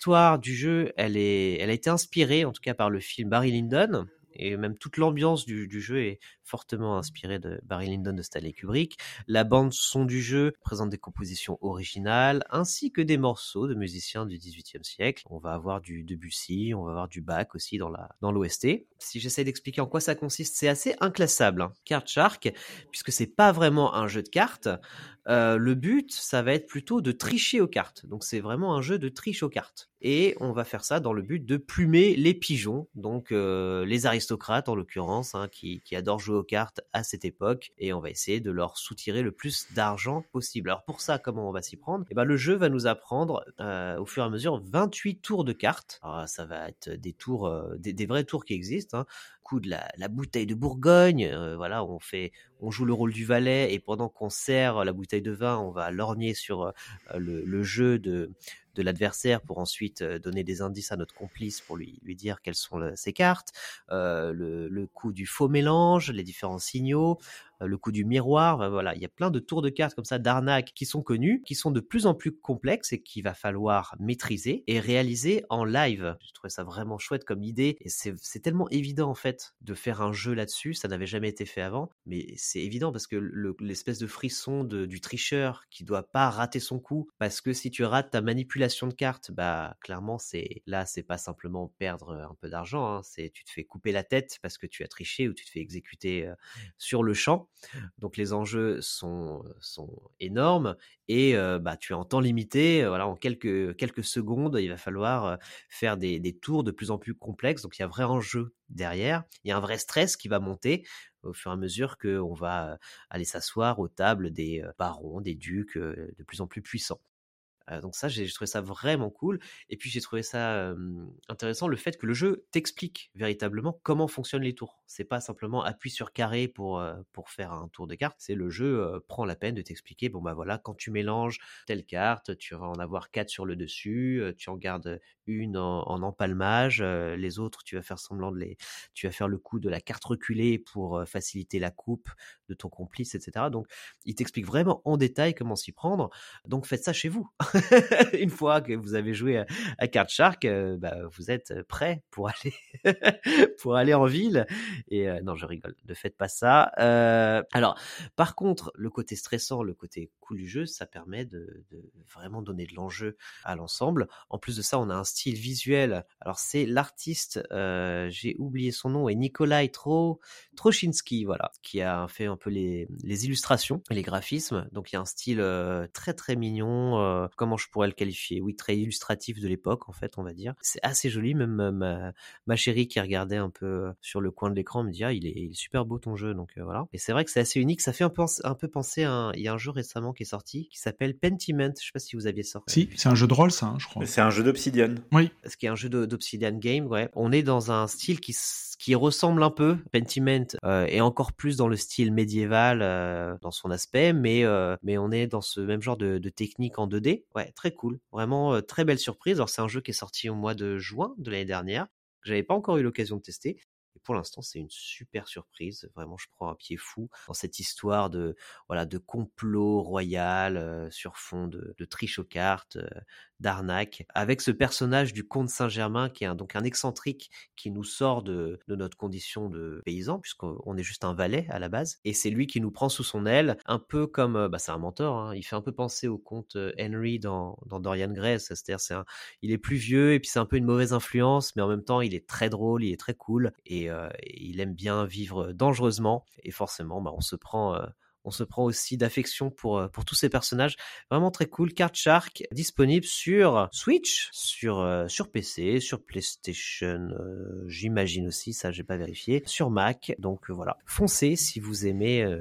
L'histoire du jeu, elle, est, elle a été inspirée, en tout cas par le film Barry Lyndon, et même toute l'ambiance du, du jeu est fortement inspirée de Barry Lyndon de Stanley Kubrick. La bande son du jeu présente des compositions originales ainsi que des morceaux de musiciens du XVIIIe siècle. On va avoir du Debussy, on va avoir du Bach aussi dans la dans l'OST. Si j'essaie d'expliquer en quoi ça consiste, c'est assez inclassable. Hein. Card Shark, puisque c'est pas vraiment un jeu de cartes. Euh, le but, ça va être plutôt de tricher aux cartes. Donc c'est vraiment un jeu de triche aux cartes. Et on va faire ça dans le but de plumer les pigeons, donc euh, les aristocrates en l'occurrence, hein, qui, qui adorent jouer cartes à cette époque. Et on va essayer de leur soutirer le plus d'argent possible. Alors pour ça, comment on va s'y prendre? Eh ben, Le jeu va nous apprendre euh, au fur et à mesure 28 tours de cartes. Alors, ça va être des tours, euh, des, vrais tours qui existent. Hein. Coup de la, la bouteille de Bourgogne, euh, voilà, on fait, on joue le rôle du valet et pendant qu'on sert la bouteille de vin, on va lorgner sur le jeu de de l'adversaire pour ensuite euh, donner des indices à notre complice pour lui, lui dire quelles sont ses cartes, euh, le, le coup du faux mélange, les différents signaux, le coup du miroir. Enfin, Voilà, il y a plein de tours de cartes comme ça d'arnaque qui sont connus, qui sont de plus en plus complexes et qu'il va falloir maîtriser et réaliser en live. Je trouvais ça vraiment chouette comme idée et c'est tellement évident en fait de faire un jeu là-dessus. Ça n'avait jamais été fait avant, mais c'est évident parce que le- l'espèce de frisson du tricheur qui doit pas rater son coup parce que si tu rates ta manipulation de cartes, bah clairement c'est là c'est pas simplement perdre un peu d'argent, hein, c'est tu te fais couper la tête parce que tu as triché ou tu te fais exécuter euh, sur le champ. Donc les enjeux sont sont énormes et euh, bah tu es en temps limité. euh, Voilà, en quelques secondes, il va falloir euh, faire des, des tours de plus en plus complexes. Donc il y a un vrai enjeu derrière. Il y a un vrai stress qui va monter au fur et à mesure qu'on va euh, aller s'asseoir aux tables des euh, barons, des ducs euh, de plus en plus puissants. Euh, donc ça, j'ai trouvé ça vraiment cool. Et puis j'ai trouvé ça intéressant le fait que le jeu t'explique véritablement comment fonctionnent les tours. C'est pas simplement appuie sur carré pour pour faire un tour de carte. C'est le jeu prend la peine de t'expliquer. Bon bah voilà, quand tu mélanges telle carte, tu vas en avoir quatre sur le dessus. tu en gardes une en, en empalmage. les autres, tu vas faire semblant de les, tu vas faire le coup de la carte reculée pour faciliter la coupe de ton complice, etc. Donc il t'explique vraiment en détail comment s'y prendre. Donc faites ça chez vous. Une fois que vous avez joué à, à Card Shark, euh, bah, vous êtes prêt pour aller pour aller en ville. Et euh, non, je rigole. Ne faites pas ça. Euh, alors, par contre, le côté stressant, le côté cool du jeu, ça permet de, vraiment donner de l'enjeu à l'ensemble. En plus de ça, on a un style visuel. Alors c'est l'artiste, euh, j'ai oublié son nom, et Nikolai Tro Trochinski, voilà, qui a fait un peu les, les illustrations, et les graphismes. Donc il y a un style euh, très très mignon. Comment je pourrais le qualifier Oui, très illustratif de l'époque, en fait, on va dire. C'est assez joli. Même euh, ma, ma chérie qui regardait un peu euh, sur le coin de l'écran me dit ah il est, il est super beau ton jeu. Donc euh, voilà. Et c'est vrai que c'est assez unique. Ça fait un peu un peu penser à un, il y a un jeu récemment qui est sorti qui s'appelle Pentiment. Je sais pas si vous aviez sorti. Si, c'est un jeu de rôle, ça, hein, je crois. C'est un jeu d'Obsidian. Oui. Ce qui est un jeu d'Obsidian Game, ouais. On est dans un style qui, qui ressemble un peu, Pentiment, euh, et encore plus dans le style médiéval euh, dans son aspect, mais, euh, mais on est dans ce même genre de, de technique en 2D. Ouais, très cool. Vraiment, très belle surprise. Alors, c'est un jeu qui est sorti au mois de juin de l'année dernière, que j'avais pas encore eu l'occasion de tester. Et pour l'instant, c'est une super surprise. Vraiment, je prends un pied fou dans cette histoire de voilà de complot royal sur fond de, de triche aux cartes, d'arnaque, avec ce personnage du comte Saint-Germain qui est un, donc un excentrique qui nous sort de, notre condition de paysan, puisqu'on est juste un valet à la base. Et c'est lui qui nous prend sous son aile, un peu comme, euh, bah, c'est un mentor, hein, il fait un peu penser au comte euh, Henry dans, dans Dorian Gray, c'est-à-dire c'est un, il est plus vieux et puis c'est un peu une mauvaise influence, mais en même temps il est très drôle, il est très cool et, euh, il aime bien vivre dangereusement et forcément bah, on se prend on se prend aussi d'affection pour, euh, pour tous ces personnages. Vraiment très cool. Card Shark disponible sur Switch, sur, euh, sur PC, sur PlayStation, euh, j'imagine aussi, ça j'ai pas vérifié, sur Mac. Donc euh, voilà. Foncez si vous aimez euh,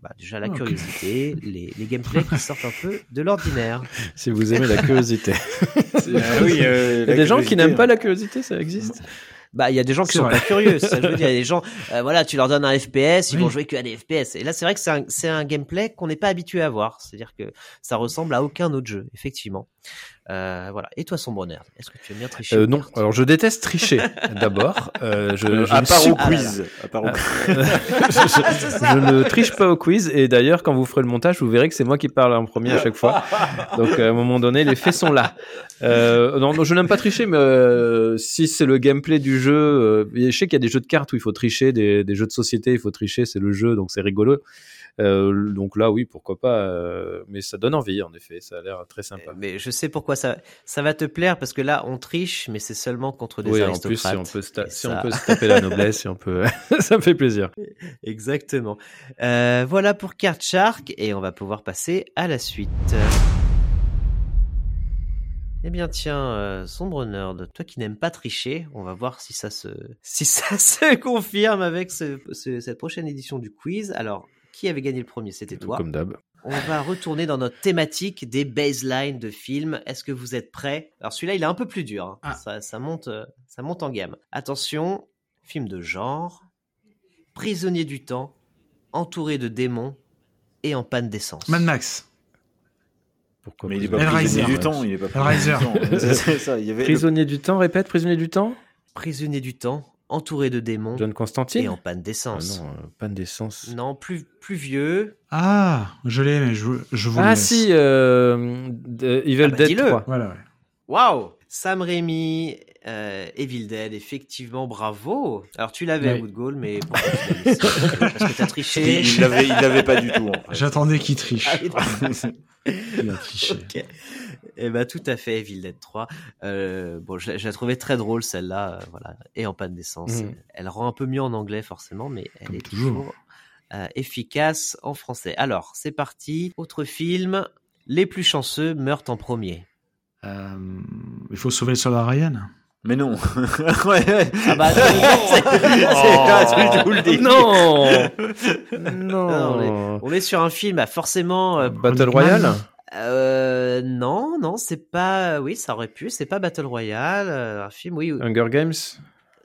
bah, déjà la Ok. curiosité, les, les gameplays qui sortent un peu de l'ordinaire. Si vous aimez la curiosité. Ah oui, euh, Il y a des gens qui n'aiment pas la curiosité, ça existe Bah, il y a des gens qui sont vrai. pas curieux. ça, je veux dire, il y a des gens, euh, voilà, tu leur donnes un FPS, ils Oui. vont jouer que à des FPS. Et là, c'est vrai que c'est un, c'est un gameplay qu'on n'est pas habitué à voir. C'est-à-dire que ça ressemble à aucun autre jeu, effectivement. Euh, voilà. Et toi, Sombre Nerd, est-ce que tu aimes bien tricher Euh, non, alors je déteste tricher d'abord. Euh, je, Euh, je à ne part suis- au quiz. À part au Euh, quiz. je, je ne triche pas au quiz et d'ailleurs quand vous ferez le montage vous verrez que c'est moi qui parle en premier à chaque fois. Donc à un moment donné les faits sont là. Euh, non, non, je n'aime pas tricher mais euh, si c'est le gameplay du jeu, euh, je sais qu'il y a des jeux de cartes où il faut tricher, des, des jeux de société il faut tricher, c'est le jeu donc c'est rigolo. Euh, donc là oui pourquoi pas, euh, mais ça donne envie en effet, ça a l'air très sympa. Mais je sais pourquoi ça, ça va te plaire parce que là, on triche, mais c'est seulement contre des Oui, en plus si on peut si ça- on peut se taper la noblesse, si on peut, ça me fait plaisir. Exactement. Euh, voilà pour Card Shark et on va pouvoir passer à la suite. Eh bien tiens, euh, sombre nerd, toi qui n'aimes pas tricher, on va voir si ça se, si ça se confirme avec ce- ce- cette prochaine édition du quiz. Alors, qui avait gagné le premier C'était toi. Comme d'hab. On va retourner dans notre thématique des baselines de films. Est-ce que vous êtes prêts? Alors celui-là, il est un peu plus dur. hein. Ça, ça monte, euh, ça monte en gamme. Attention, film de genre, prisonnier du temps, entouré de démons et en panne d'essence. Mad Max. Pourquoi Mais il est pas prisonnier du temps, il est pas prisonnier du temps. Prisonnier du temps, répète, prisonnier du temps? Prisonnier du temps, entouré de démons John Constantine et en panne Ah d'essence. non, euh, panne d'essence. non, plus, plus vieux. Ah, je l'ai, mais je, je vous le Ah si, euh, de- Evil Ah bah, Dead dis-le. 3. Voilà, ouais. Waouh Sam Raimi, euh, Evil Dead, effectivement, bravo. Alors tu l'avais, Oui. Woodgall, mais Parce que t'as triché. Il l'avait, il l'avait pas du tout. En fait. J'attendais qu'il triche. Ah. Il a triché. Ok. Eh ben tout à fait, Evil Dead 3. Euh, bon, je, je la trouvais très drôle celle-là, euh, voilà, et en panne d'essence. Mhm. Elle rend un peu mieux en anglais forcément, mais elle Comme est toujours. toujours euh, efficace en français. Alors, c'est parti. Autre film. Les plus chanceux meurent en premier. Euh, il faut sauver le soldat Ryan. Mais non. ouais, ouais. Ah bah non, c'est délire. Non Non, on, est, on est sur un film à forcément. euh, Battle. Royale euh, non, non, c'est pas. Oui, ça aurait pu. C'est pas Battle Royale. euh, un film, oui. Hunger Games?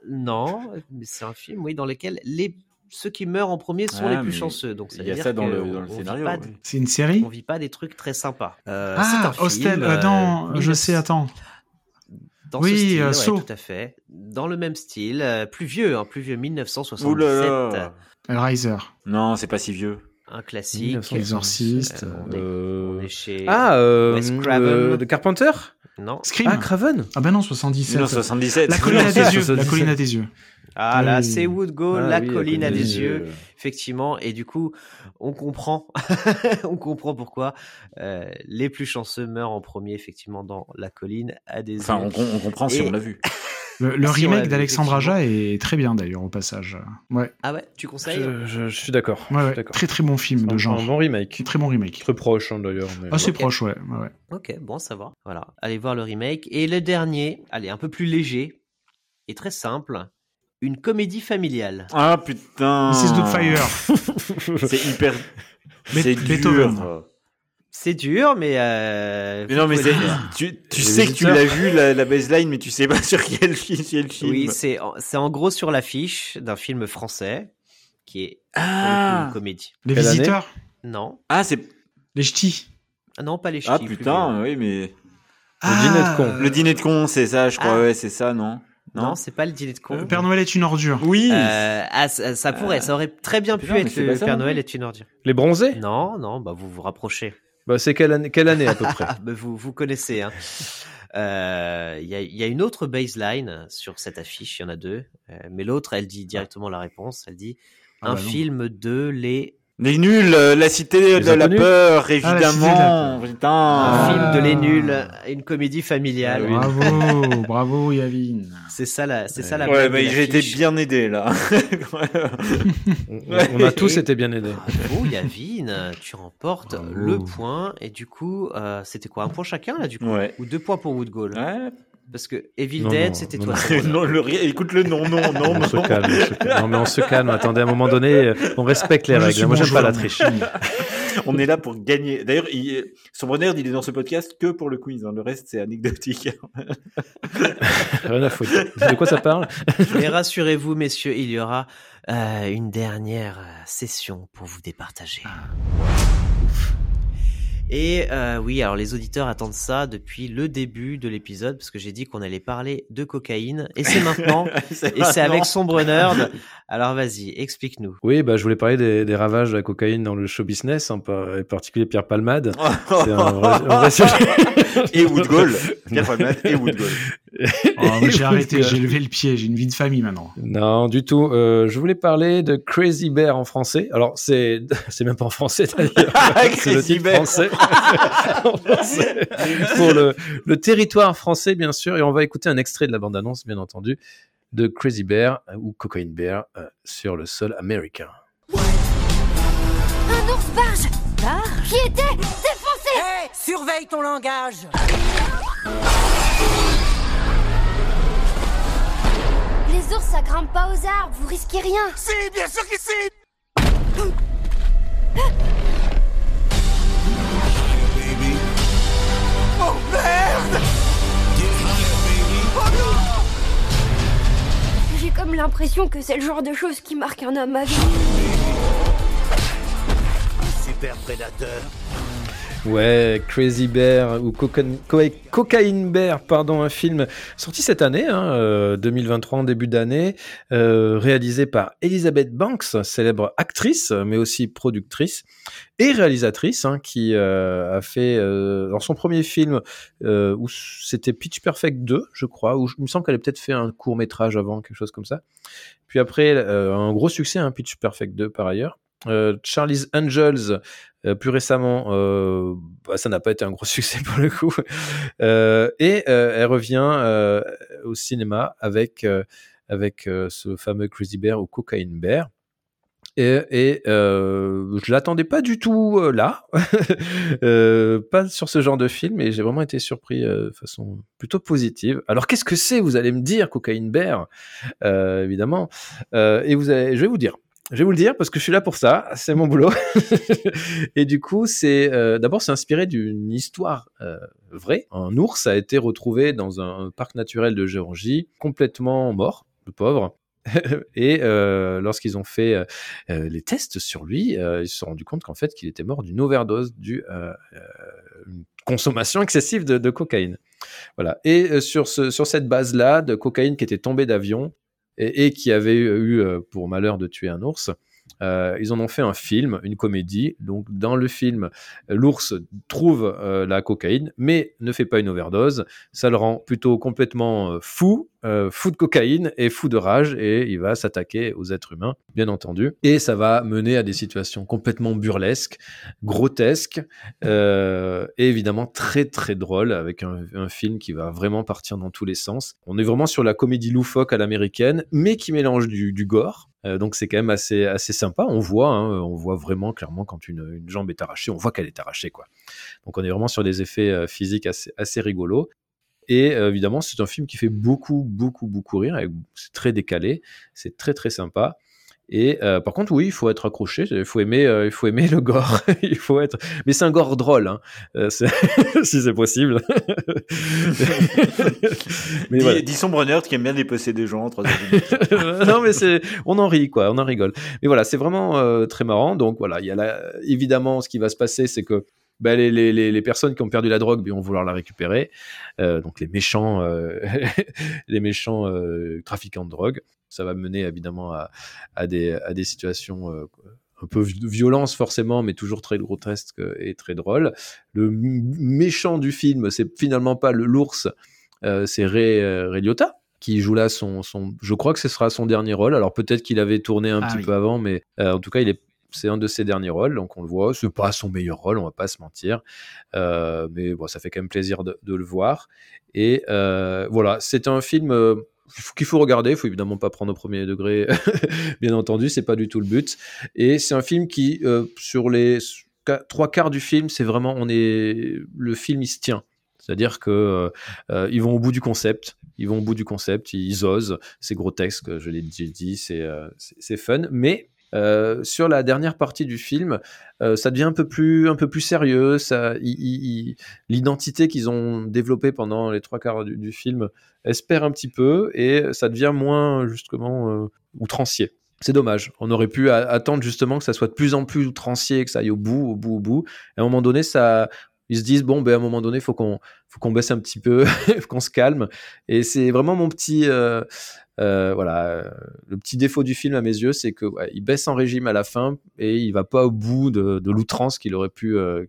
Non, mais c'est un film, oui, dans lequel les ceux qui meurent en premier sont Ah, les plus mais chanceux. Donc il y a ça dans le- dans scénario, pas ouais. des- C'est une série? on vit pas des trucs très sympas. Euh, Ah, c'est un Hostel. film, euh, euh, non, je 1900 sais, attends. Dans Oui, ce style, euh, ouais, tout à fait. Dans le même style, euh, plus vieux, hein, plus vieux, 1977. Ouh là là. Hellraiser. Non, c'est pas si vieux. Un classique. 1977. Exorciste. Euh, on, est, Euh, on est chez. Ah, euh, Wes Craven. euh, de Carpenter Non. Scream. Ah, Craven Ah ben non, 77. 1977. La colline à des yeux. La 77. colline à des yeux. Ah là, Oui. c'est Wood Goal, Ah la oui, colline à des yeux. effectivement. Et du coup, on comprend, on comprend pourquoi euh, les plus chanceux meurent en premier, effectivement, dans la colline à des Enfin, yeux. on, com- on comprend si Et- on l'a vu. Le, Ah, remake d'Alexandre. Aja est très bien d'ailleurs au passage. Ouais, Ah ouais, tu conseilles Je, je- je suis d'accord. ouais, ouais. très très bon film de genre. Un bon remake. Très bon remake. Très proche hein, d'ailleurs. mais- Assez proche, ouais. Ok, bon, ça va. Voilà, allez voir le remake. Et le dernier, allez, un peu plus léger et très simple, une comédie familiale. Ah putain. Mrs. Doubtfire. C'est hyper. C'est Beethoven. C'est dur, mais. Euh, Mais non, mais le tu, sais que tu l'as vu la, la baseline, mais tu sais pas sur quel, quel film. Oui, c'est en- c'est en gros sur l'affiche d'un film français qui est le Ah. une comédie. Les Quelle visiteurs. Non, Ah, c'est. Les ch'tis. ah non, pas les Ah ch'tis, plus putain, oui, mais. Le dîner de con. Le dîner de con, c'est ça, je crois, Ah. ouais, c'est ça, non? Non, c'est pas le dîner de con. Euh, Père Noël est une ordure. Oui Euh, ah, ça, ça pourrait, ça aurait très bien pu être le ça Père non Noël est une ordure. Les bronzés? Non, non, bah vous vous rapprochez. Bah, C'est quelle année, quelle année à peu près? Ah, bah, vous vous connaissez. hein. Euh, Il y, a, il y a une autre baseline sur cette affiche, il y en a deux, euh, mais l'autre, elle dit directement la réponse. Elle dit Ah un bah film de les Les nuls, euh, la cité Les de la inconnus. peur, Ah, la cité de la évidemment. Putain. un film de les Ah. nuls, une comédie familiale. Ah oui. Bravo, bravo Yavin. C'est ça la, c'est ça la. Ouais, bah, de j'ai été bien aidé là. on, on a tous été bien aidés. Bravo Yavin, tu remportes Bravo. le point et du coup, euh, c'était quoi un point chacun là du coup ouais. ou deux points pour Woodgall Ouais. Parce que Evil Non, Dead, c'était toi. non. Le, écoute le nom, non, non, On non. se calme, on se calme. Non mais on se calme. Attendez, à un moment donné, euh, on respecte les règles. Moi, j'aime pas la triche. On est là pour gagner. D'ailleurs, il... Sombre il est dans ce podcast que pour le quiz. hein. Le reste, c'est anecdotique. Rien à foutre. De quoi ça parle? Mais rassurez-vous, messieurs, il y aura euh, une dernière euh, session pour vous départager. Et euh, oui, alors les auditeurs attendent ça depuis le début de l'épisode, parce que j'ai dit qu'on allait parler de cocaïne, et c'est maintenant, et c'est avec Sombre Nerd. Alors vas-y, explique-nous. Oui, bah, je voulais parler des, des ravages de la cocaïne dans le show business, en par- en particulier Pierre Palmade. C'est un vrai, un vrai sujet. Et Woodgall. Et Woodgall. Oh, j'ai arrêté, j'ai levé le pied, j'ai une vie de famille maintenant. Non, du tout. Euh, je voulais parler de Crazy Bear en français. Alors, c'est c'est même pas en français d'ailleurs. c'est le Crazy titre Bear. français. En français. Pour le, le territoire français, bien sûr. Et on va écouter un extrait de la bande-annonce, bien entendu, de Crazy Bear euh, ou Cocaine Bear euh, sur le sol américain. Un ours barge Barge Qui était? Hé Surveille ton langage. Les ours, ça grimpe pas aux arbres, vous risquez rien. Si, bien sûr que si. Oh merde. Oh non. J'ai comme l'impression que c'est le genre de choses qui marque un homme à vie. Super prédateur Ouais, Crazy Bear ou Coca- Co- Cocaine Bear, pardon, un film sorti cette année, hein, euh, 2023 en début d'année, euh, réalisé par Elizabeth Banks, célèbre actrice, mais aussi productrice et réalisatrice, hein, qui euh, a fait euh, dans son premier film euh, où c'était Pitch Perfect 2, je crois, où je- il me semble qu'elle a peut-être fait un court métrage avant, quelque chose comme ça. Puis après, euh, un gros succès, hein, Pitch Perfect 2 par ailleurs. Euh, Charlie's Angels, euh, plus récemment, euh, bah, ça n'a pas été un gros succès pour le coup. Et elle revient au cinéma avec, avec ce fameux Crazy Bear ou Cocaine Bear. Et, et je l'attendais pas du tout là, pas sur ce genre de film, et j'ai vraiment été surpris de façon plutôt positive. Alors qu'est-ce que c'est, vous allez me dire, Cocaine Bear, évidemment. Et vous allez, je vais vous dire. Je vais vous le dire parce que je suis là pour ça, c'est mon boulot. et du coup, c'est euh, d'abord c'est inspiré d'une histoire euh, vraie. Un ours a été retrouvé dans un parc naturel de Géorgie, complètement mort, le pauvre. et euh, lorsqu'ils ont fait les tests sur lui, ils se sont rendus compte qu'en fait qu'il était mort d'une overdose, due à euh, une consommation excessive de, de cocaïne. Voilà. Et sur, ce, sur cette base-là, de cocaïne qui était tombée d'avion et, qui avait eu, eu, euh, pour malheur de tuer un ours, euh, ils en ont fait un film, une comédie. Donc, dans le film, l'ours trouve euh, la cocaïne, mais ne fait pas une overdose. Ça le rend plutôt complètement fou, euh, fou de cocaïne et fou de rage, et il va s'attaquer aux êtres humains, bien entendu. Et ça va mener à des situations complètement burlesques, grotesques, euh, et évidemment très très drôles, avec un, film qui va vraiment partir dans tous les sens. On est vraiment sur la comédie loufoque à l'américaine, mais qui mélange du, gore. Euh, donc c'est quand même assez assez sympa. On voit, hein, on voit vraiment clairement quand une, une jambe est arrachée, on voit qu'elle est arrachée quoi. Donc on est vraiment sur des effets physiques assez assez rigolos. Et euh, évidemment, c'est un film qui fait beaucoup, beaucoup, beaucoup rire. C'est très décalé, c'est très, très sympa. Et euh, par contre, oui, il faut être accroché, il faut aimer, euh, il faut aimer le gore. il faut être, mais c'est un gore drôle, hein. Euh, si c'est possible. mais voilà. dis Sombre Nerd qui aime bien dépecer des gens minute. non, mais c'est, on en rit, quoi, on en rigole. Mais voilà, c'est vraiment très marrant. Donc voilà, il y a la, évidemment, ce qui va se passer, c'est que bah, les, les, les, personnes qui ont perdu la drogue vont vouloir la récupérer. Euh, donc les méchants, euh, les méchants euh, trafiquants de drogue. Ça va mener évidemment à, à, des, à des situations un peu de violence forcément, mais toujours très grotesque et très drôle. Le méchant du film, c'est finalement pas l'ours, c'est Ray, Ray Liotta qui joue là son, son, je crois que ce sera son dernier rôle. Alors peut-être qu'il avait tourné un Ah petit oui. peu avant, mais euh, en tout cas il est c'est un de ses derniers rôles, donc on le voit. C'est pas son meilleur rôle, on va pas se mentir, Euh, mais bon, ça fait quand même plaisir de, le voir. Et euh, voilà, c'est un film euh, qu'il faut regarder. Il faut évidemment pas prendre au premier degré, bien entendu, c'est pas du tout le but. Et c'est un film qui, sur les trois quarts du film, c'est vraiment, on est, le film il se tient. C'est-à-dire que euh, ils vont au bout du concept, ils vont au bout du concept, osent, c'est grotesque, je l'ai dit, c'est euh, fun, mais euh, sur la dernière partie du film, euh, ça devient un peu plus un peu plus sérieux. L'identité qu'ils ont développée pendant les trois quarts du, film espère un petit peu et ça devient moins justement euh, outrancier. C'est dommage. On aurait pu attendre justement que ça soit de plus en plus outrancier, que ça aille au bout, au bout, au bout. Et à un moment donné, ils se disent bon, ben à un moment donné, faut qu'on, faut qu'on baisse un petit peu, qu'on se calme. Et c'est vraiment mon petit, euh, voilà, euh, le petit défaut du film à mes yeux, c'est que il baisse en régime à la fin et il va pas au bout de, l'outrance qu'il aurait pu, euh,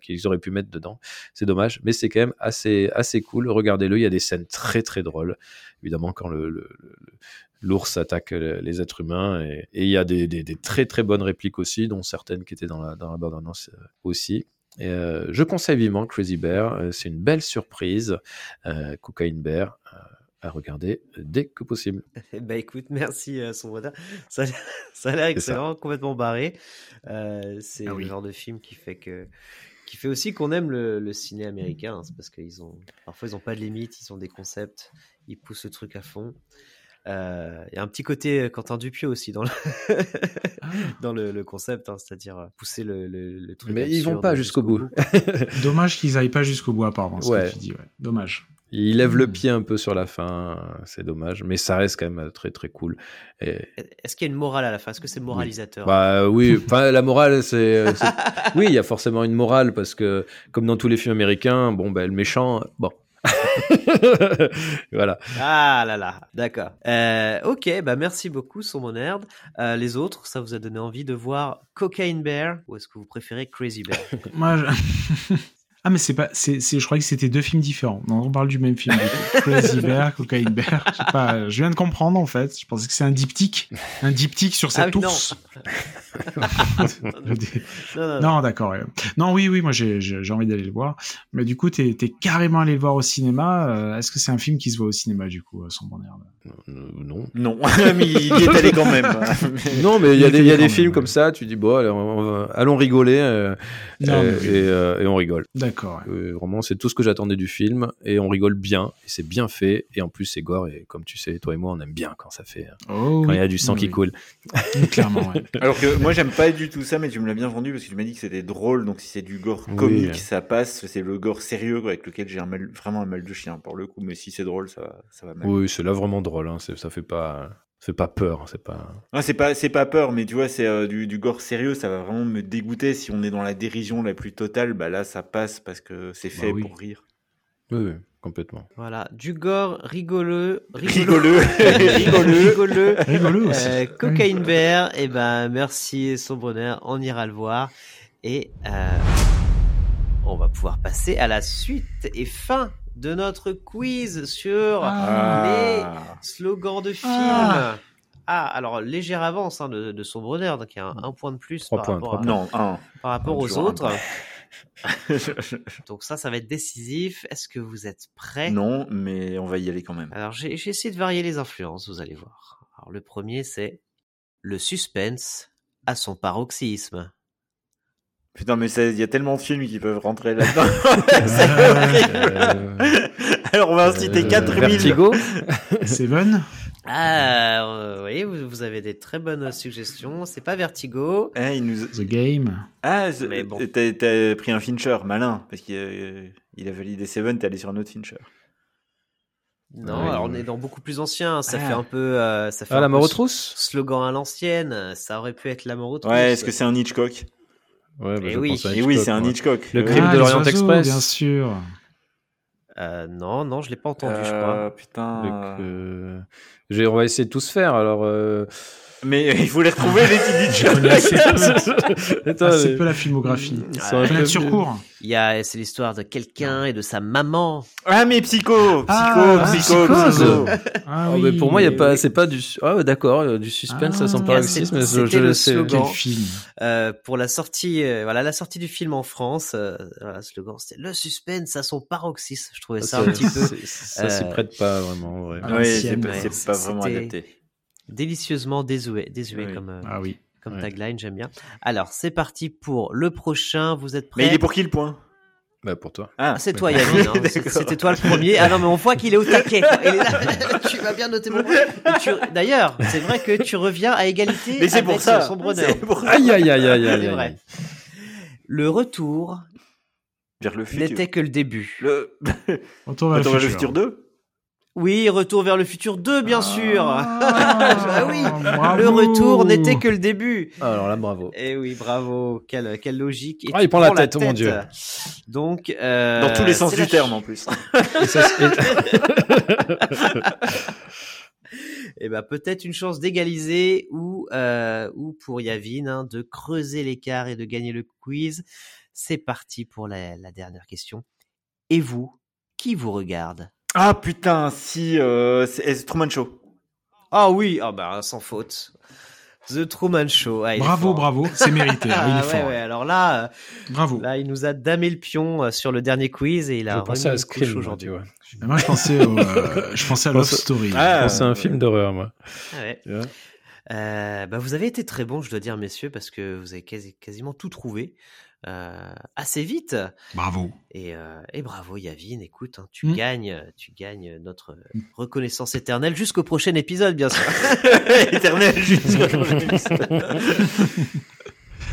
qu'ils auraient pu mettre dedans. C'est dommage, mais c'est quand même assez, assez cool. Regardez-le, il y a des scènes très très drôles, évidemment quand l'ours attaque le- les êtres humains et, il y a des, très très bonnes répliques aussi, dont certaines qui étaient dans la, dans la bande-annonce euh, aussi. Et, je conseille vivement Crazy Bear, c'est une belle surprise, euh, Cocaine Bear, à regarder dès que possible. bah écoute, merci euh, son brother. Ça, a l'air- ça a l'air excellent, complètement barré. Euh, c'est Ah oui. le genre de film qui fait que qui fait aussi qu'on aime le, le ciné américain. hein. C'est parce qu'ils ont parfois ils ont pas de limite, ils ont des concepts, ils poussent le truc à fond. Euh, Il y a un petit côté euh, Quentin Dupieux aussi dans le dans le, le concept, hein, c'est-à-dire euh, pousser le, le, le truc. Mais ils vont pas jusqu'au bout. Dommage qu'ils aillent pas jusqu'au bout apparemment. ce que Ouais. tu dis, ouais. Dommage. Il lève Hmm. le pied un peu sur la fin, c'est dommage, mais ça reste quand même très très cool. Et, Est-ce qu'il y a une morale à la fin? Est-ce que c'est moralisateur? Bah oui, enfin la morale c'est c'est- oui, il y a forcément une morale parce que comme dans tous les films américains, bon ben le méchant, bon. voilà. Ah là là, d'accord. Euh, ok, bah merci beaucoup, Sombre Nerd. Euh, les autres, ça vous a donné envie de voir Cocaine Bear ou est-ce que vous préférez Crazy Bear? Moi, je- ah mais c'est pas, c'est, c'est, je croyais que c'était deux films différents. Non, on parle du même film. Crazy Bear, Cocaine Bear. Je sais pas, je viens de comprendre en fait. Je pensais que c'est un diptyque, un diptyque sur Ah cette non. ours. non, non, Non, d'accord. Non, oui, oui, moi j'ai, envie d'aller le voir. Mais du coup, t'es, t'es carrément allé le voir au cinéma. Euh, Est-ce que c'est un film qui se voit au cinéma du coup, euh, sans bon air non. Non, mais il y est allé quand même. Non, mais il y Il a des, il y a allé des films comme ça, tu dis, bon, allez, on va- allons rigoler, euh, Non, euh, mais oui. et, euh, et on rigole. D'accord. Ouais. Euh, vraiment, c'est tout ce que j'attendais du film, et on rigole bien, et c'est bien fait, et en plus, c'est gore, et comme tu sais, toi et moi, on aime bien quand ça fait, euh, Oh, quand il y a du sang Oui, qui oui. coule. Clairement, ouais. Alors que moi j'aime pas du tout ça, mais tu me l'as bien vendu parce que tu m'as dit que c'était drôle. Donc si c'est du gore Oui. comique, ça passe. C'est le gore sérieux quoi, avec lequel j'ai un mal- vraiment un mal de chien pour le coup. Mais si c'est drôle, ça, va- ça va mal. Oui, c'est là vraiment drôle, hein, c'est- ça fait pas, fait pas peur, c'est pas. Ah, c'est pas c'est pas peur, mais tu vois, c'est euh, du, du gore sérieux. Ça va vraiment me dégoûter. Si on est dans la dérision la plus totale, bah là ça passe parce que c'est fait oui. pour rire. Oui, oui, complètement. Voilà, du gore rigoleux, Rigoleux. rigoleux, rigoleux, Rigoleux aussi. Euh, Cocaine Bear, et ben merci Sombre Nerd, on ira le voir et euh, on va pouvoir passer à la suite et fin de notre quiz sur Ah. les slogans de films. Ah. Ah, alors légère avance hein, de, de Sombre Nerd, qui a un, un point de plus par points, rapport, à- Non, un. par rapport aux autres. Donc ça, ça va être décisif. Est-ce que vous êtes prêts? Non, mais on va y aller quand même. Alors j'ai j'ai essayé de varier les influences, vous allez voir. Alors le premier c'est le suspense à son paroxysme. Putain, mais il y a tellement de films qui peuvent rentrer là-dedans. Euh, Alors on va en citer euh, 4000. Vertigo Seven. Ah, euh, oui, vous, vous avez des très bonnes suggestions. C'est pas Vertigo. Ah, il nous... The Game. ah Mais bon. t'as, t'as pris un Fincher, malin, parce qu'il a, il a validé Seven, t'es allé sur un autre Fincher. Non, Ouais, alors on est dans beaucoup plus ancien. Ça Ah. fait un peu, euh, ça fait Ah, un la mort aux trousses? Slogan à l'ancienne. Ça aurait pu être la mort aux trousses. Ouais, est-ce que c'est un Hitchcock? Ouais, bah, je oui. pense à Et oui, c'est un. Hitchcock. Le Euh, crime Ah, de l'Orient Express. Bien sûr. Euh, non, non, je l'ai pas entendu, je euh, crois. Putain. Donc, euh, j'ai- on va essayer de tous faire. Alors, euh... Mais il faut les retrouver, les connais assez Hitchcock. peu, la filmographie. Ils sont un Fenêtre peu sur vieux. cours. Il y a, c'est l'histoire de quelqu'un et de sa maman. Ah, mais Psycho Psycho, Ah, Psycho, Psychose. Psycho. Ah Oh, oui, mais pour moi, il y a pas, oui. c'est pas du. Ah, d'accord, euh, du suspense, ça Ah. sent En pas racisme, mais je, le sais. Quel film Euh, pour la sortie, euh, voilà, la sortie du film en France, euh, voilà, slogan c'était le suspense à son paroxysme. Je trouvais ça un petit peu c'est- Ça s'y euh, prête pas vraiment. Oui, c'est pas, c'est vraiment adapté. Délicieusement désuet, désuet Oui. comme, euh, Ah oui. comme Ouais. tagline, j'aime bien. Alors, c'est parti pour le prochain. Vous êtes prêts Mais il est pour qui le point? Bah, pour toi. Ah, Ah, c'est toi, Yavin. hein. C'était toi le premier. Ah non, mais on voit qu'il est au taquet. quoi. Il est là. tu vas bien noter mon point. Tu- D'ailleurs, c'est vrai que tu reviens à égalité Mais c'est avec pour ça. son bonheur. C'est pour ça. Aïe, aïe, aïe, aïe, aïe, vrai. Le retour Vers le futur. n'était que le début. Le... Retour vers le futur 2 Oui, Retour vers le futur 2, bien sûr. Ah, Ah oui, bravo. le retour n'était que le début. Ah, Alors là, bravo. Eh oui, bravo. Quelle, quelle logique. Et Ah, il prend la tête, oh mon Dieu. Donc, euh, Dans tous les sens du la terme en plus. Et ça, c'est- Eh ben peut-être une chance d'égaliser ou euh, ou pour Yavin hein, de creuser l'écart et de gagner le quiz. C'est parti pour la, la dernière question. Et vous, qui vous regarde? Ah putain, si, euh, c'est c'est Truman Show. Ah oui, ah bah sans faute. The Truman Show. Ah, Bravo, fort. bravo. C'est mérité. hein, il est Ah, fort. ouais, ouais, alors là, euh, Bravo. là, il nous a damé le pion euh, sur le dernier quiz et il a Je pensais à Scream, aujourd'hui. Mais Moi, je pensais, au, euh, je pensais à Love Story. Ah, Je pensais à un ouais. film d'horreur, moi. Ah ouais. Euh, bah, vous avez été très bon, je dois dire, messieurs, parce que vous avez quasi- quasiment tout trouvé euh, assez vite. Bravo. Et, euh, et bravo, Yavin. Écoute, hein, tu Mm. gagnes, tu gagnes notre reconnaissance éternelle jusqu'au prochain épisode, bien sûr. Éternel jusqu'au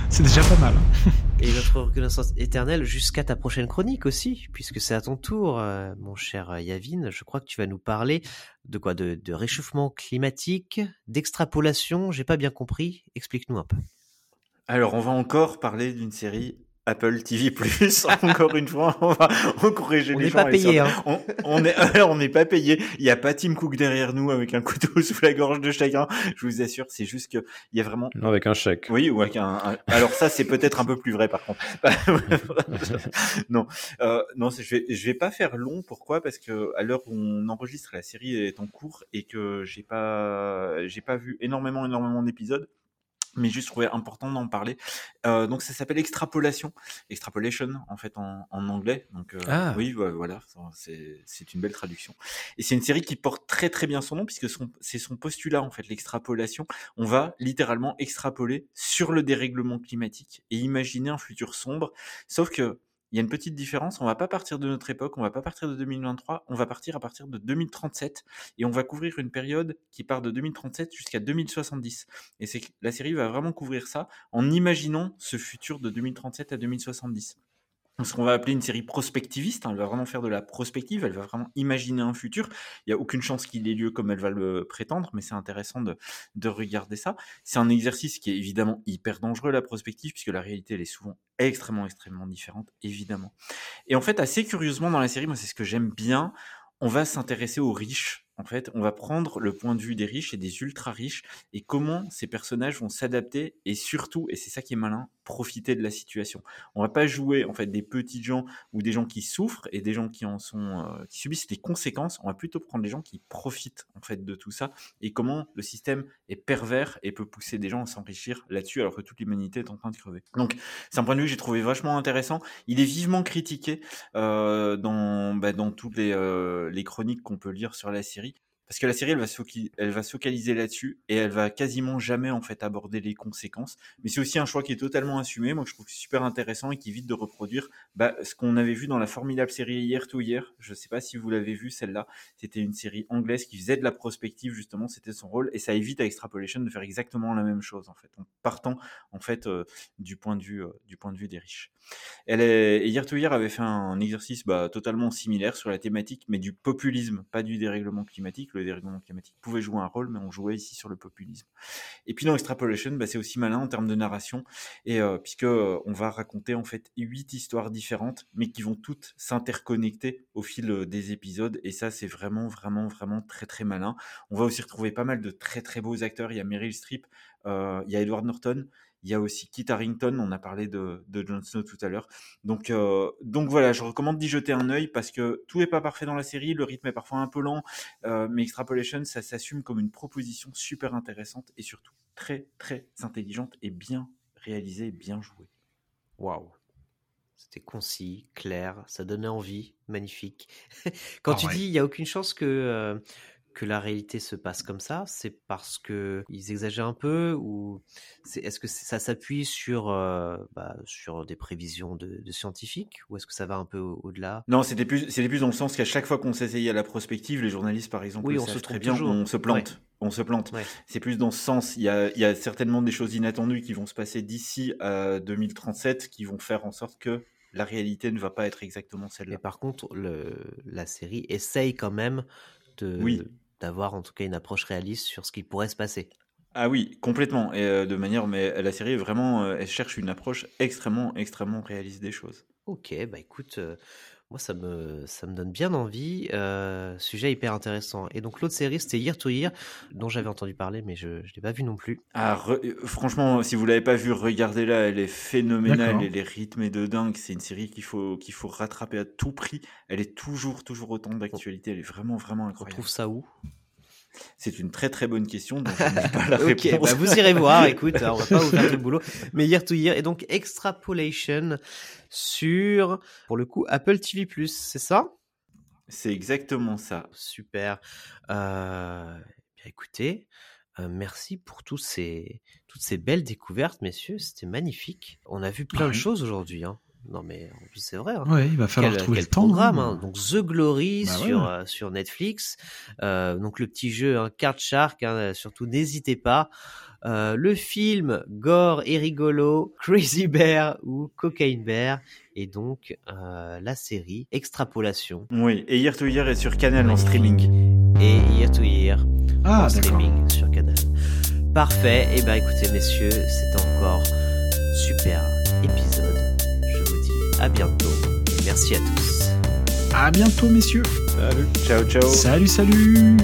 C'est déjà pas mal. hein. Et notre reconnaissance éternelle jusqu'à ta prochaine chronique aussi, puisque c'est à ton tour, euh, mon cher Yavin. Je crois que tu vas nous parler de quoi? De, de réchauffement climatique, d'extrapolation. J'ai pas bien compris. Explique-nous un peu. Alors, on va encore parler d'une série Apple TV+. Encore une fois, on va on corriger On les n'est gens. pas et payé, ça- hein. On, on est, alors, on n'est pas payé. Il n'y a pas Tim Cook derrière nous avec un couteau sous la gorge de chacun. Je vous assure, c'est juste que il y a vraiment. Non, avec un chèque. Oui, ou avec un. un- Alors ça, c'est peut-être un peu plus vrai par contre. non, euh, non, c'est- je vais, je vais pas faire long. Pourquoi? Parce que à l'heure où on enregistre, la série est en cours et que j'ai pas, j'ai pas vu énormément, énormément d'épisodes. Mais juste trouvé important d'en parler. Euh, donc ça s'appelle extrapolation, extrapolation en fait en, en anglais. Donc euh, Ah. oui, voilà, c'est une belle traduction. Et c'est une série qui porte très très bien son nom puisque c'est son postulat en fait, l'extrapolation. On va littéralement extrapoler sur le dérèglement climatique et imaginer un futur sombre. Sauf que il y a une petite différence. On va pas partir de notre époque, on va pas partir de 2023, on va partir à partir de 2037 et on va couvrir une période qui part de 2037 jusqu'à 2070. Et la série va vraiment couvrir ça en imaginant ce futur de 2037 à 2070 ce qu'on va appeler une série prospectiviste. hein, Elle va vraiment faire de la prospective, elle va vraiment imaginer un futur. Il n'y a aucune chance qu'il ait lieu comme elle va le prétendre, mais c'est intéressant de, de regarder ça. C'est un exercice qui est évidemment hyper dangereux, la prospective, puisque la réalité, elle est souvent extrêmement, extrêmement différente, évidemment. Et en fait, assez curieusement dans la série, moi c'est ce que j'aime bien, on va s'intéresser aux riches. En fait, on va prendre le point de vue des riches et des ultra riches et comment ces personnages vont s'adapter et surtout, et c'est ça qui est malin, profiter de la situation. On va pas jouer en fait des petits gens ou des gens qui souffrent et des gens qui en sont euh, qui subissent les conséquences. On va plutôt prendre les gens qui profitent en fait de tout ça et comment le système est pervers et peut pousser des gens à s'enrichir là-dessus alors que toute l'humanité est en train de crever. Donc c'est un point de vue que j'ai trouvé vachement intéressant. Il est vivement critiqué euh, dans bah, dans toutes les euh, les chroniques qu'on peut lire sur la série. Parce que la série, elle va, se elle focaliser là-dessus et elle va quasiment jamais en fait aborder les conséquences. Mais c'est aussi un choix qui est totalement assumé. Moi, je trouve que super intéressant et qui évite de reproduire bah, ce qu'on avait vu dans la formidable série Hier to Hier. Je sais pas si vous l'avez vu celle-là. C'était une série anglaise qui faisait de la prospective justement. C'était son rôle et ça évite à Extrapolation de faire exactement la même chose en fait, partant en fait euh, du point de vue euh, du point de vue des riches. Elle Hier to Hier avait fait un exercice bah, totalement similaire sur la thématique, mais du populisme, pas du dérèglement climatique. Dérèglement climatique pouvait jouer un rôle, mais on jouait ici sur le populisme. Et puis dans Extrapolation, bah, c'est aussi malin en termes de narration, et euh, puisque euh, on va raconter en fait huit histoires différentes, mais qui vont toutes s'interconnecter au fil euh, des épisodes, et ça c'est vraiment vraiment vraiment très très malin. On va aussi retrouver pas mal de très très beaux acteurs. Il y a Meryl Streep, il y a Edward Norton. Il y a aussi Kit Harington, on a parlé de, de Jon Snow tout à l'heure. Donc, euh, donc voilà, je recommande d'y jeter un œil parce que tout n'est pas parfait dans la série, le rythme est parfois un peu lent, euh, mais Extrapolation, ça s'assume comme une proposition super intéressante et surtout très très intelligente et bien réalisée bien jouée. Waouh. C'était concis, clair, ça donnait envie, magnifique. Quand Ah tu ouais. dis il n'y a aucune chance que, euh, que la réalité se passe comme ça, c'est parce que ils exagèrent un peu ou est-ce que ça s'appuie sur, euh, bah, sur des prévisions de, de scientifiques ou est-ce que ça va un peu au- au-delà? Non, c'était plus, c'était plus dans le sens qu'à chaque fois qu'on s'essayait à la prospective, les journalistes par exemple, Oui, on se très trompe bien, toujours. on se plante. Ouais. On se plante. Ouais. C'est plus dans ce sens. Il y, a, il y a certainement des choses inattendues qui vont se passer d'ici à 2037 qui vont faire en sorte que la réalité ne va pas être exactement celle-là. par contre, le, la série essaye quand même de, Oui. D'avoir en tout cas une approche réaliste sur ce qui pourrait se passer. Ah oui, complètement. Et euh, de manière, mais la série vraiment, euh, elle cherche une approche extrêmement, extrêmement réaliste des choses. Ok, bah écoute, euh, moi ça me, ça me donne bien envie. euh, sujet hyper intéressant. Et donc l'autre série c'était Year to Year, dont j'avais entendu parler, mais je ne l'ai pas vu non plus. Ah, re- franchement, si vous l'avez pas vue, regardez-la, elle est phénoménale, elle est rythmée de dingue. C'est une série qu'il faut, qu'il faut rattraper à tout prix. Elle est toujours, toujours autant d'actualité. Elle est vraiment, vraiment On incroyable. trouve ça où? C'est une très, très bonne question, donc je pas la réponse. bah vous irez voir, écoute, on va pas vous faire tout le boulot. Mais Year to Year, et donc Extrapolation sur, pour le coup, Apple TV+, c'est ça? C'est exactement ça. Super. Euh, bien écoutez, euh, merci pour tous ces, toutes ces belles découvertes, messieurs. C'était magnifique. On a vu plein de choses aujourd'hui. Hein. Non mais c'est vrai. hein. Ouais, il va falloir Quel- trouver quel le temps. programme, hein. hein. Donc The Glory Bah sur ouais. euh, sur Netflix. Euh, donc le petit jeu hein, Card Shark. hein, surtout n'hésitez pas. Euh, le film Gore et rigolo, Crazy Bear ou Cocaine Bear, et donc euh, la série Extrapolation Oui, et Year to Year est sur Canal en streaming. et Year to Year Ah, en streaming sur Canal. Parfait. Et ben écoutez messieurs, c'est encore super épisode. À bientôt. Merci à tous. À bientôt, messieurs. Salut. Ciao, ciao. Salut, salut.